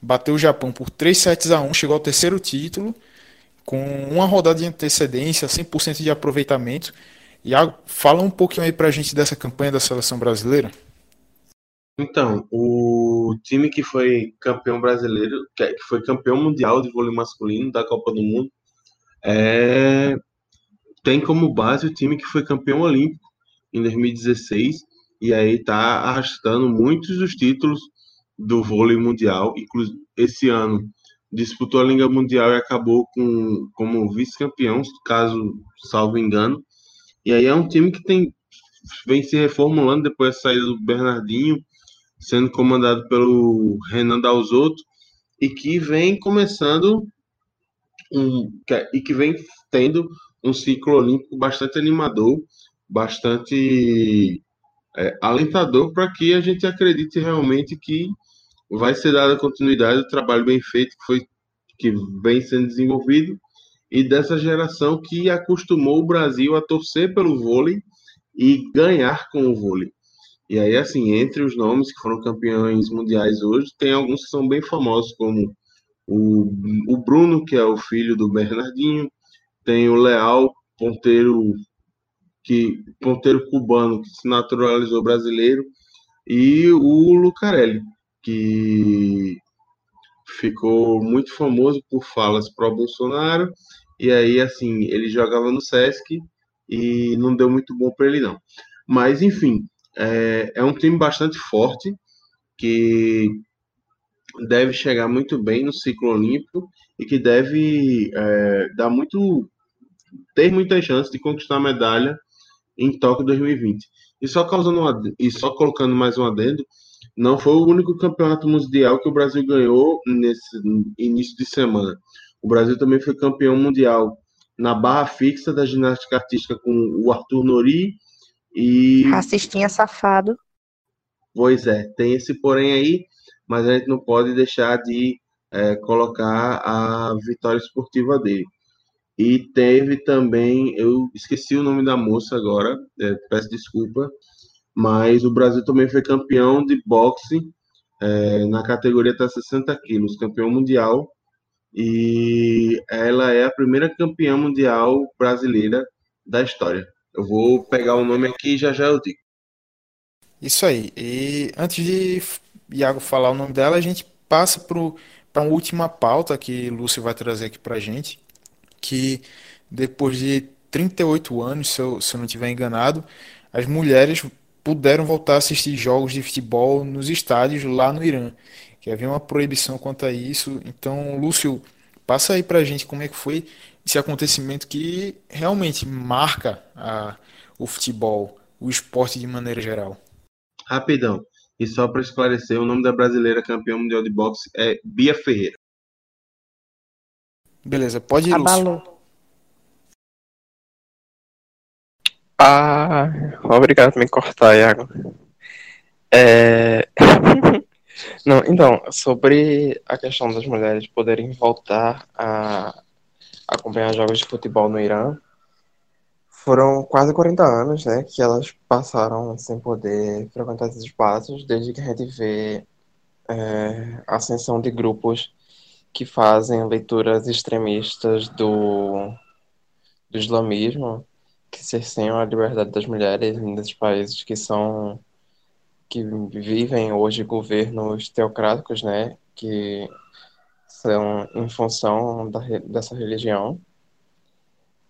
bateu o Japão por 3 sets a 1, chegou ao terceiro título, com uma rodada de antecedência, 100% de aproveitamento. E fala um pouquinho aí pra gente dessa campanha da seleção brasileira. Então, o time que foi campeão brasileiro, que foi campeão mundial de vôlei masculino da Copa do Mundo, é... tem como base o time que foi campeão olímpico em 2016 e aí está arrastando muitos dos títulos do vôlei mundial. Inclusive, esse ano disputou a Liga Mundial e acabou com, como vice-campeão, caso salvo engano. E aí é um time que tem vem se reformulando depois da saída do Bernardinho, sendo comandado pelo Renan Dalzotto, e que vem começando um, e que vem tendo um ciclo olímpico bastante animador bastante é, alentador para que a gente acredite realmente que vai ser dada continuidade ao trabalho bem feito que foi que vem sendo desenvolvido e dessa geração que acostumou o Brasil a torcer pelo vôlei e ganhar com o vôlei. E aí, assim, entre os nomes que foram campeões mundiais hoje, tem alguns que são bem famosos, como o, o Bruno, que é o filho do Bernardinho, tem o Leal, ponteiro que ponteiro cubano que se naturalizou brasileiro, e o Lucarelli, que ficou muito famoso por falas pró-Bolsonaro, e aí, assim, ele jogava no Sesc e não deu muito bom para ele, não. Mas, enfim, é, é um time bastante forte, que deve chegar muito bem no ciclo olímpico e que deve é, dar muito ter muita chance de conquistar a medalha em Tóquio 2020. E só causando uma, e só colocando mais um adendo, não foi o único campeonato mundial que o Brasil ganhou nesse início de semana. O Brasil também foi campeão mundial na barra fixa da ginástica artística com o Arthur Nori e racistinha safado. Pois é, tem esse porém aí, mas a gente não pode deixar de é, colocar a vitória esportiva dele. E teve também, eu esqueci o nome da moça agora, é, peço desculpa, mas o Brasil também foi campeão de boxe é, na categoria até 60 quilos, campeão mundial. E ela é a primeira campeã mundial brasileira da história. Eu vou pegar o nome aqui e já já eu digo. Isso aí. E antes de Iago falar o nome dela, a gente passa para uma última pauta que Lúcio vai trazer aqui para gente, que depois de 38 anos, se eu, se eu não estiver enganado, as mulheres puderam voltar a assistir jogos de futebol nos estádios lá no Irã, que havia uma proibição quanto a isso. Então, Lúcio, passa aí pra gente como é que foi esse acontecimento que realmente marca a, o futebol, o esporte de maneira geral. Rapidão. E só para esclarecer, o nome da brasileira campeã mundial de boxe é Bia Ferreira. Beleza, pode ir, Abalou. Lúcio. Ah, obrigado por me cortar, Iago. É... [laughs] Não, então, sobre a questão das mulheres poderem voltar a acompanhar jogos de futebol no Irã, foram quase 40 anos, né, que elas passaram sem poder frequentar esses espaços, desde que a gente vê é, a ascensão de grupos que fazem leituras extremistas do, do islamismo, que cerceiam a liberdade das mulheres nesses países que são que vivem hoje governos teocráticos, né, que são em função da, dessa religião.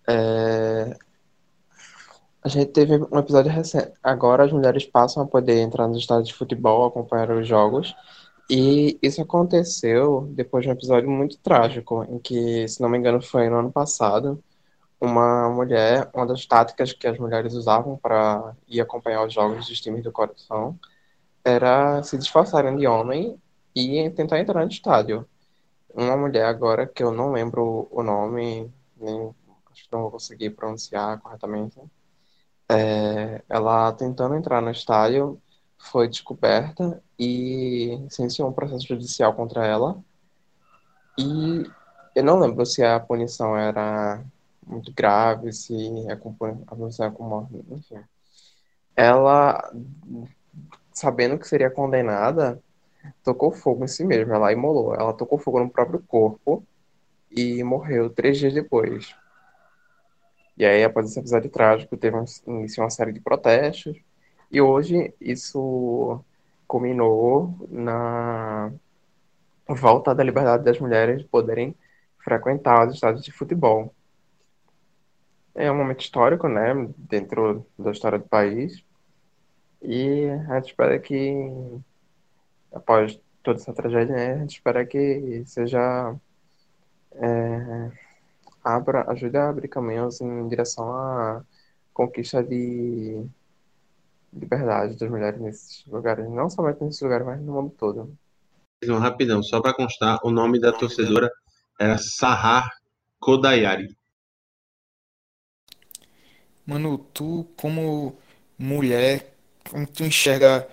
É, a gente teve um episódio recente. Agora as mulheres passam a poder entrar nos estádios de futebol, acompanhar os jogos. E isso aconteceu depois de um episódio muito trágico, em que, se não me engano, foi no ano passado, uma mulher, uma das táticas que as mulheres usavam para ir acompanhar os jogos dos times do coração era se disfarçarem de homem e tentar entrar no estádio. Uma mulher agora, que eu não lembro o nome, nem acho que não vou conseguir pronunciar corretamente, é, ela tentando entrar no estádio foi descoberta e se iniciou um processo judicial contra ela. E eu não lembro se a punição era muito grave, se a punição é com morte, enfim. Ela, sabendo que seria condenada, tocou fogo em si mesma, ela imolou. Ela tocou fogo no próprio corpo e morreu três dias depois. E aí, após esse episódio trágico, teve um, uma série de protestos. E hoje isso culminou na volta da liberdade das mulheres de poderem frequentar os estádios de futebol. É um momento histórico, né, dentro da história do país. E a gente espera que, após toda essa tragédia, né, a gente espera que seja é, abra, ajude a abrir caminhos em direção à conquista de liberdade das mulheres nesses lugares, não somente nesses lugares, mas no mundo todo. Rapidão, só para constar, o nome da torcedora era Sahar Kodayari. Mano, tu como mulher, como tu enxerga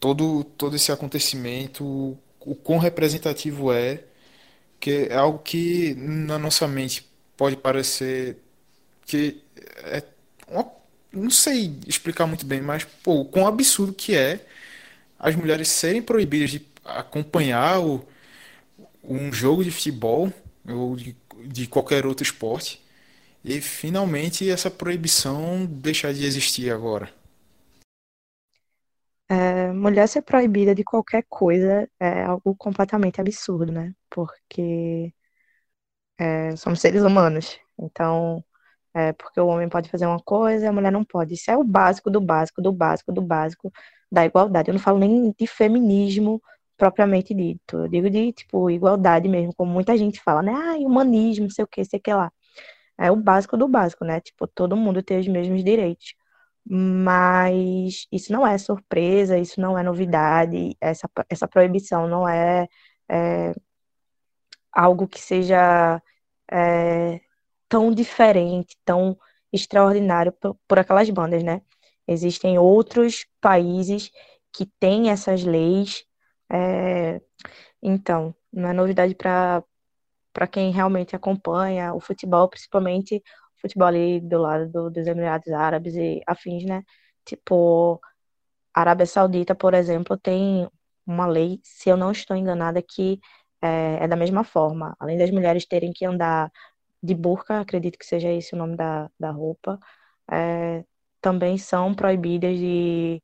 todo, todo esse acontecimento, o quão representativo é, que é algo que na nossa mente pode parecer que é uma, não sei explicar muito bem, mas pô, quão absurdo que é as mulheres serem proibidas de acompanhar o, um jogo de futebol ou de, de qualquer outro esporte e finalmente essa proibição deixar de existir agora. É, mulher ser proibida de qualquer coisa é algo completamente absurdo, né? Porque é, somos seres humanos. Então, é, porque o homem pode fazer uma coisa, a mulher não pode. Isso é o básico do básico, do básico, do básico da igualdade. Eu não falo nem de feminismo propriamente dito. Eu digo de, tipo, igualdade mesmo, como muita gente fala, né? Ah, humanismo, sei o que, sei o que lá. É o básico do básico, né? Tipo, todo mundo tem os mesmos direitos. Mas isso não é surpresa, isso não é novidade, essa, essa proibição não é, é algo que seja é, tão diferente, tão extraordinário por, por aquelas bandas, né? Existem outros países que têm essas leis, é, então, não é novidade para para quem realmente acompanha o futebol, principalmente o futebol ali do lado do, dos Emirados Árabes e afins, né? Tipo, a Arábia Saudita, por exemplo, tem uma lei, se eu não estou enganada, que é, é da mesma forma. Além das mulheres terem que andar de burca, acredito que seja esse o nome da, da roupa, é, também são proibidas de,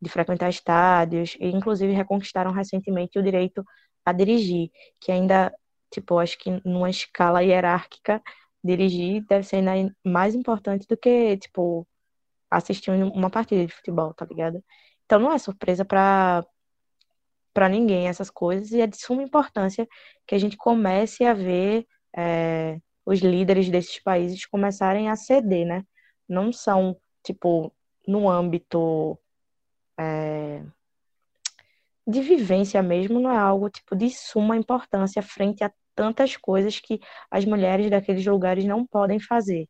de frequentar estádios, e inclusive reconquistaram recentemente o direito a dirigir, que ainda, tipo, acho que numa escala hierárquica, dirigir deve ser ainda mais importante do que, tipo, assistir uma partida de futebol, tá ligado? Então não é surpresa para para ninguém essas coisas, e é de suma importância que a gente comece a ver é, os líderes desses países começarem a ceder, né? Não são, tipo, no âmbito é, de vivência mesmo, não é algo, tipo, de suma importância frente a tantas coisas que as mulheres daqueles lugares não podem fazer.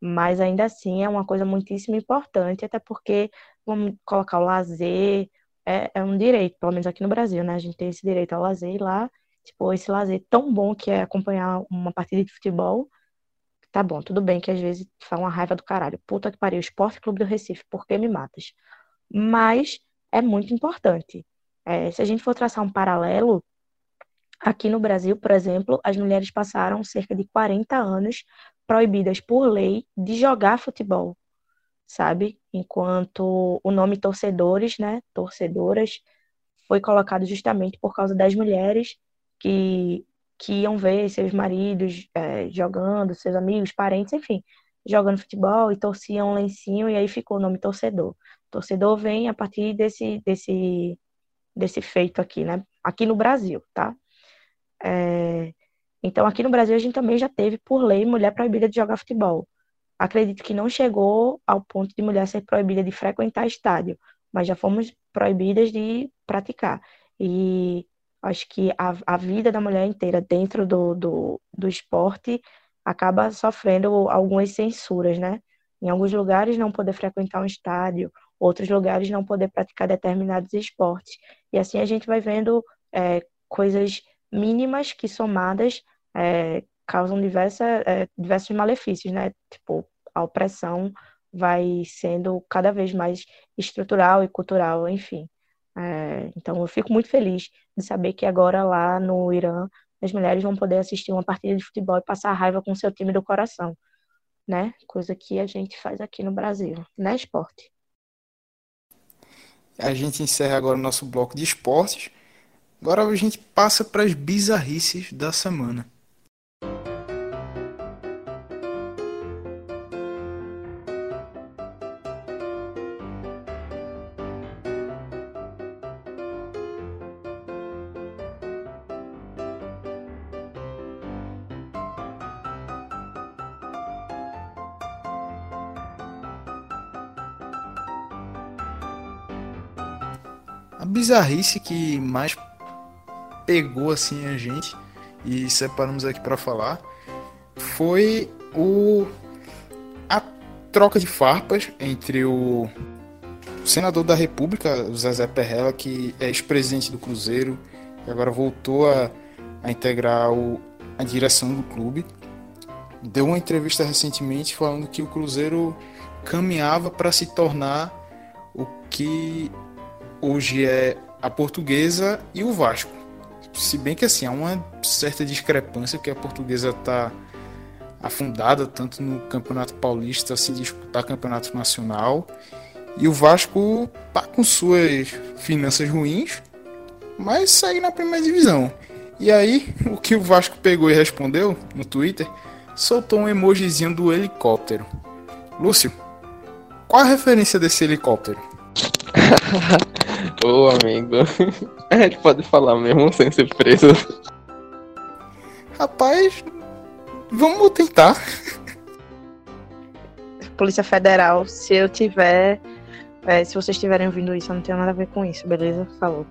Mas ainda assim é uma coisa muitíssimo importante, até porque vamos colocar o lazer, é, é um direito, pelo menos aqui no Brasil, né? A gente tem esse direito ao lazer e lá, tipo, esse lazer tão bom que é acompanhar uma partida de futebol. Tá bom, tudo bem que às vezes faz uma raiva do caralho. Puta que pariu, Esporte Clube do Recife, por que me matas? Mas é muito importante. É, se a gente for traçar um paralelo, Aqui no Brasil, por exemplo, as mulheres passaram cerca de 40 anos proibidas por lei de jogar futebol, sabe? Enquanto o nome torcedores, né, torcedoras, foi colocado justamente por causa das mulheres que, que iam ver seus maridos é, jogando, seus amigos, parentes, enfim, jogando futebol e torciam um lencinho e aí ficou o nome torcedor. Torcedor vem a partir desse, desse, desse feito aqui, né? Aqui no Brasil, tá? É... Então, aqui no Brasil, a gente também já teve, por lei, mulher proibida de jogar futebol. Acredito que não chegou ao ponto de mulher ser proibida de frequentar estádio, mas já fomos proibidas de praticar. E acho que a, a vida da mulher inteira dentro do, do, do esporte acaba sofrendo algumas censuras, né? Em alguns lugares não poder frequentar um estádio, outros lugares não poder praticar determinados esportes. E assim a gente vai vendo é, coisas mínimas que somadas é, causam diversa, é, diversos malefícios, né? Tipo, a opressão vai sendo cada vez mais estrutural e cultural, enfim. É, então, eu fico muito feliz de saber que agora lá no Irã as mulheres vão poder assistir uma partida de futebol e passar raiva com seu time do coração, né? Coisa que a gente faz aqui no Brasil, né, esporte? A gente encerra agora o nosso bloco de esportes. Agora a gente passa para as bizarrices da semana. A bizarrice que mais pegou assim a gente e separamos aqui para falar foi o a troca de farpas entre o senador da República, Zezé Perrella, que é ex-presidente do Cruzeiro e agora voltou a, a integrar o, a direção do clube, deu uma entrevista recentemente falando que o Cruzeiro caminhava para se tornar o que hoje é a Portuguesa e o Vasco. Se bem que assim, há uma certa discrepância que a Portuguesa está afundada tanto no Campeonato Paulista se disputar Campeonato Nacional e o Vasco tá com suas finanças ruins, mas segue na primeira divisão. E aí, [laughs] o que o Vasco pegou e respondeu no Twitter, soltou um emojizinho do helicóptero. Lúcio, qual a referência desse helicóptero? [laughs] Ô, amigo. [laughs] [laughs] A gente pode falar mesmo sem ser preso. Rapaz, vamos tentar. Polícia Federal, se eu tiver. é, se vocês estiverem ouvindo isso, eu não tenho nada a ver com isso, beleza? Falou.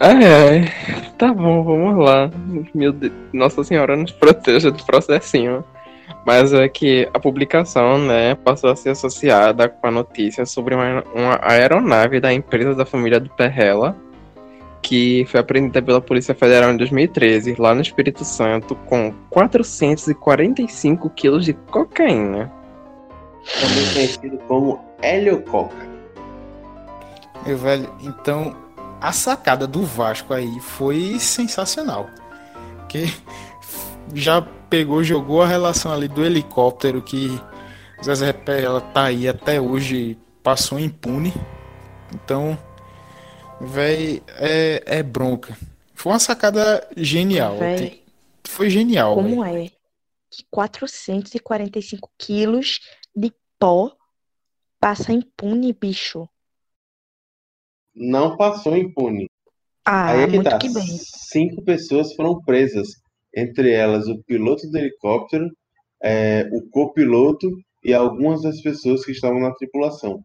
Ai, ai. Tá bom, vamos lá. Meu Deus. Nossa Senhora nos proteja do processinho. Mas é que a publicação, né, passou a ser associada com a notícia sobre uma, uma aeronave da empresa da família do Perrella, que foi apreendida pela Polícia Federal em 2013, lá no Espírito Santo, com 445 quilos de cocaína. Também conhecido como heliococa. Meu velho, então a sacada do Vasco aí foi sensacional. Que já pegou, jogou a relação ali do helicóptero que Zezé Perrella tá aí até hoje, passou impune. Então, véi, é, é bronca. Foi uma sacada genial. Véi. Foi genial. Como véi. é que 445 quilos de pó passa impune, bicho? Não passou impune. Ah, Aí é que muito tá. que bem. Cinco pessoas foram presas, entre elas o piloto do helicóptero, é, o copiloto e algumas das pessoas que estavam na tripulação.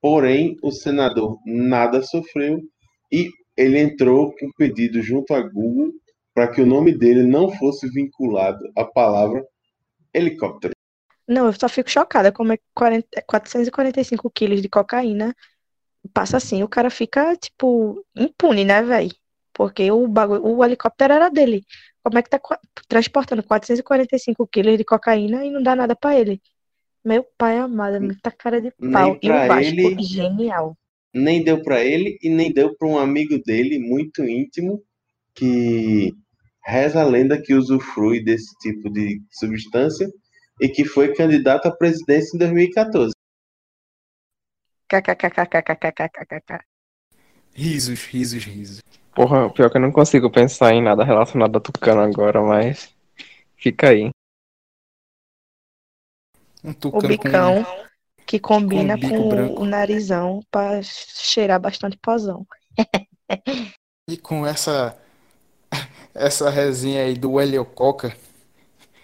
Porém, o senador nada sofreu e ele entrou com pedido junto à Google para que o nome dele não fosse vinculado à palavra helicóptero. Não, eu só fico chocada como é que 40 445 quilos de cocaína passa assim, o cara fica, tipo, impune, né, velho? Porque o bagulho, o helicóptero era dele. Como é que tá transportando 445 quilos de cocaína e não dá nada pra ele? Meu pai amado, é muita cara de pau. E o Vasco, ele. genial. Nem deu para ele e nem deu para um amigo dele muito íntimo, que reza a lenda que usufrui desse tipo de substância e que foi candidato à presidência em 2014. KKKKKKKKKK. Risos, risos, risos. Porra, pior que eu não consigo pensar em nada relacionado a Tucano agora, mas fica aí. Um O tucano com bicão que combina com bico com o narizão pra cheirar bastante pozão. E com essa essa resenha aí do Heliococa,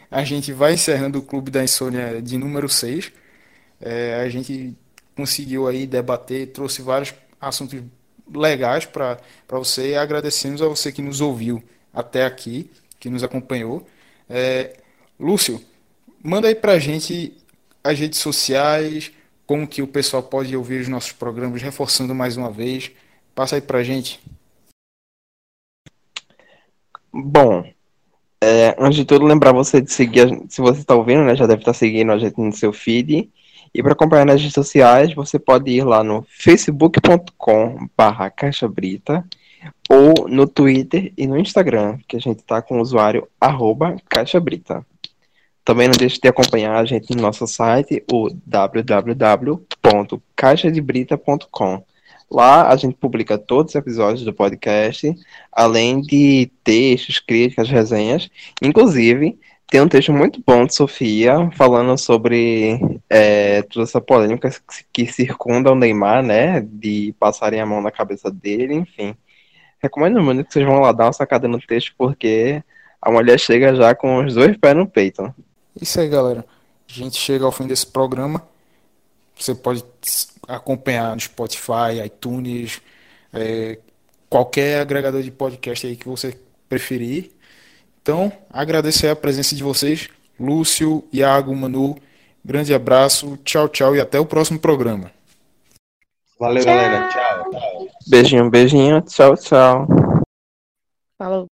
a gente vai encerrando o Clube da Insônia de número 6. É, a gente conseguiu aí debater, trouxe vários assuntos legais para para você agradecemos a você que nos ouviu até aqui, que nos acompanhou. É, Lúcio, manda aí pra gente as redes sociais, como que o pessoal pode ouvir os nossos programas, reforçando mais uma vez. Passa aí pra gente. Bom, é, antes de tudo, lembrar você de seguir, a se você está ouvindo, né, já deve estar seguindo a gente no seu feed. E para acompanhar nas redes sociais, você pode ir lá no facebook.com barra Caixa Brita ou no Twitter e no Instagram, que a gente está com o usuário arroba Caixa Brita. Também não deixe de acompanhar a gente no nosso site, o www.caixadebrita.com. Lá a gente publica todos os episódios do podcast, além de textos, críticas, resenhas. Inclusive, tem um texto muito bom de Sofia falando sobre é, toda essa polêmica que circunda o Neymar, né? De passarem a mão na cabeça dele, enfim. Recomendo muito que vocês vão lá dar uma sacada no texto, porque a mulher chega já com os dois pés no peito. Isso aí, galera. A gente chega ao fim desse programa. Você pode acompanhar no Spotify, iTunes, é, qualquer agregador de podcast aí que você preferir. Então, agradecer a presença de vocês, Lúcio, Iago, Manu. Grande abraço, tchau, tchau e até o próximo programa. Valeu, galera. Tchau. Beijinho, beijinho. Tchau, tchau. Falou.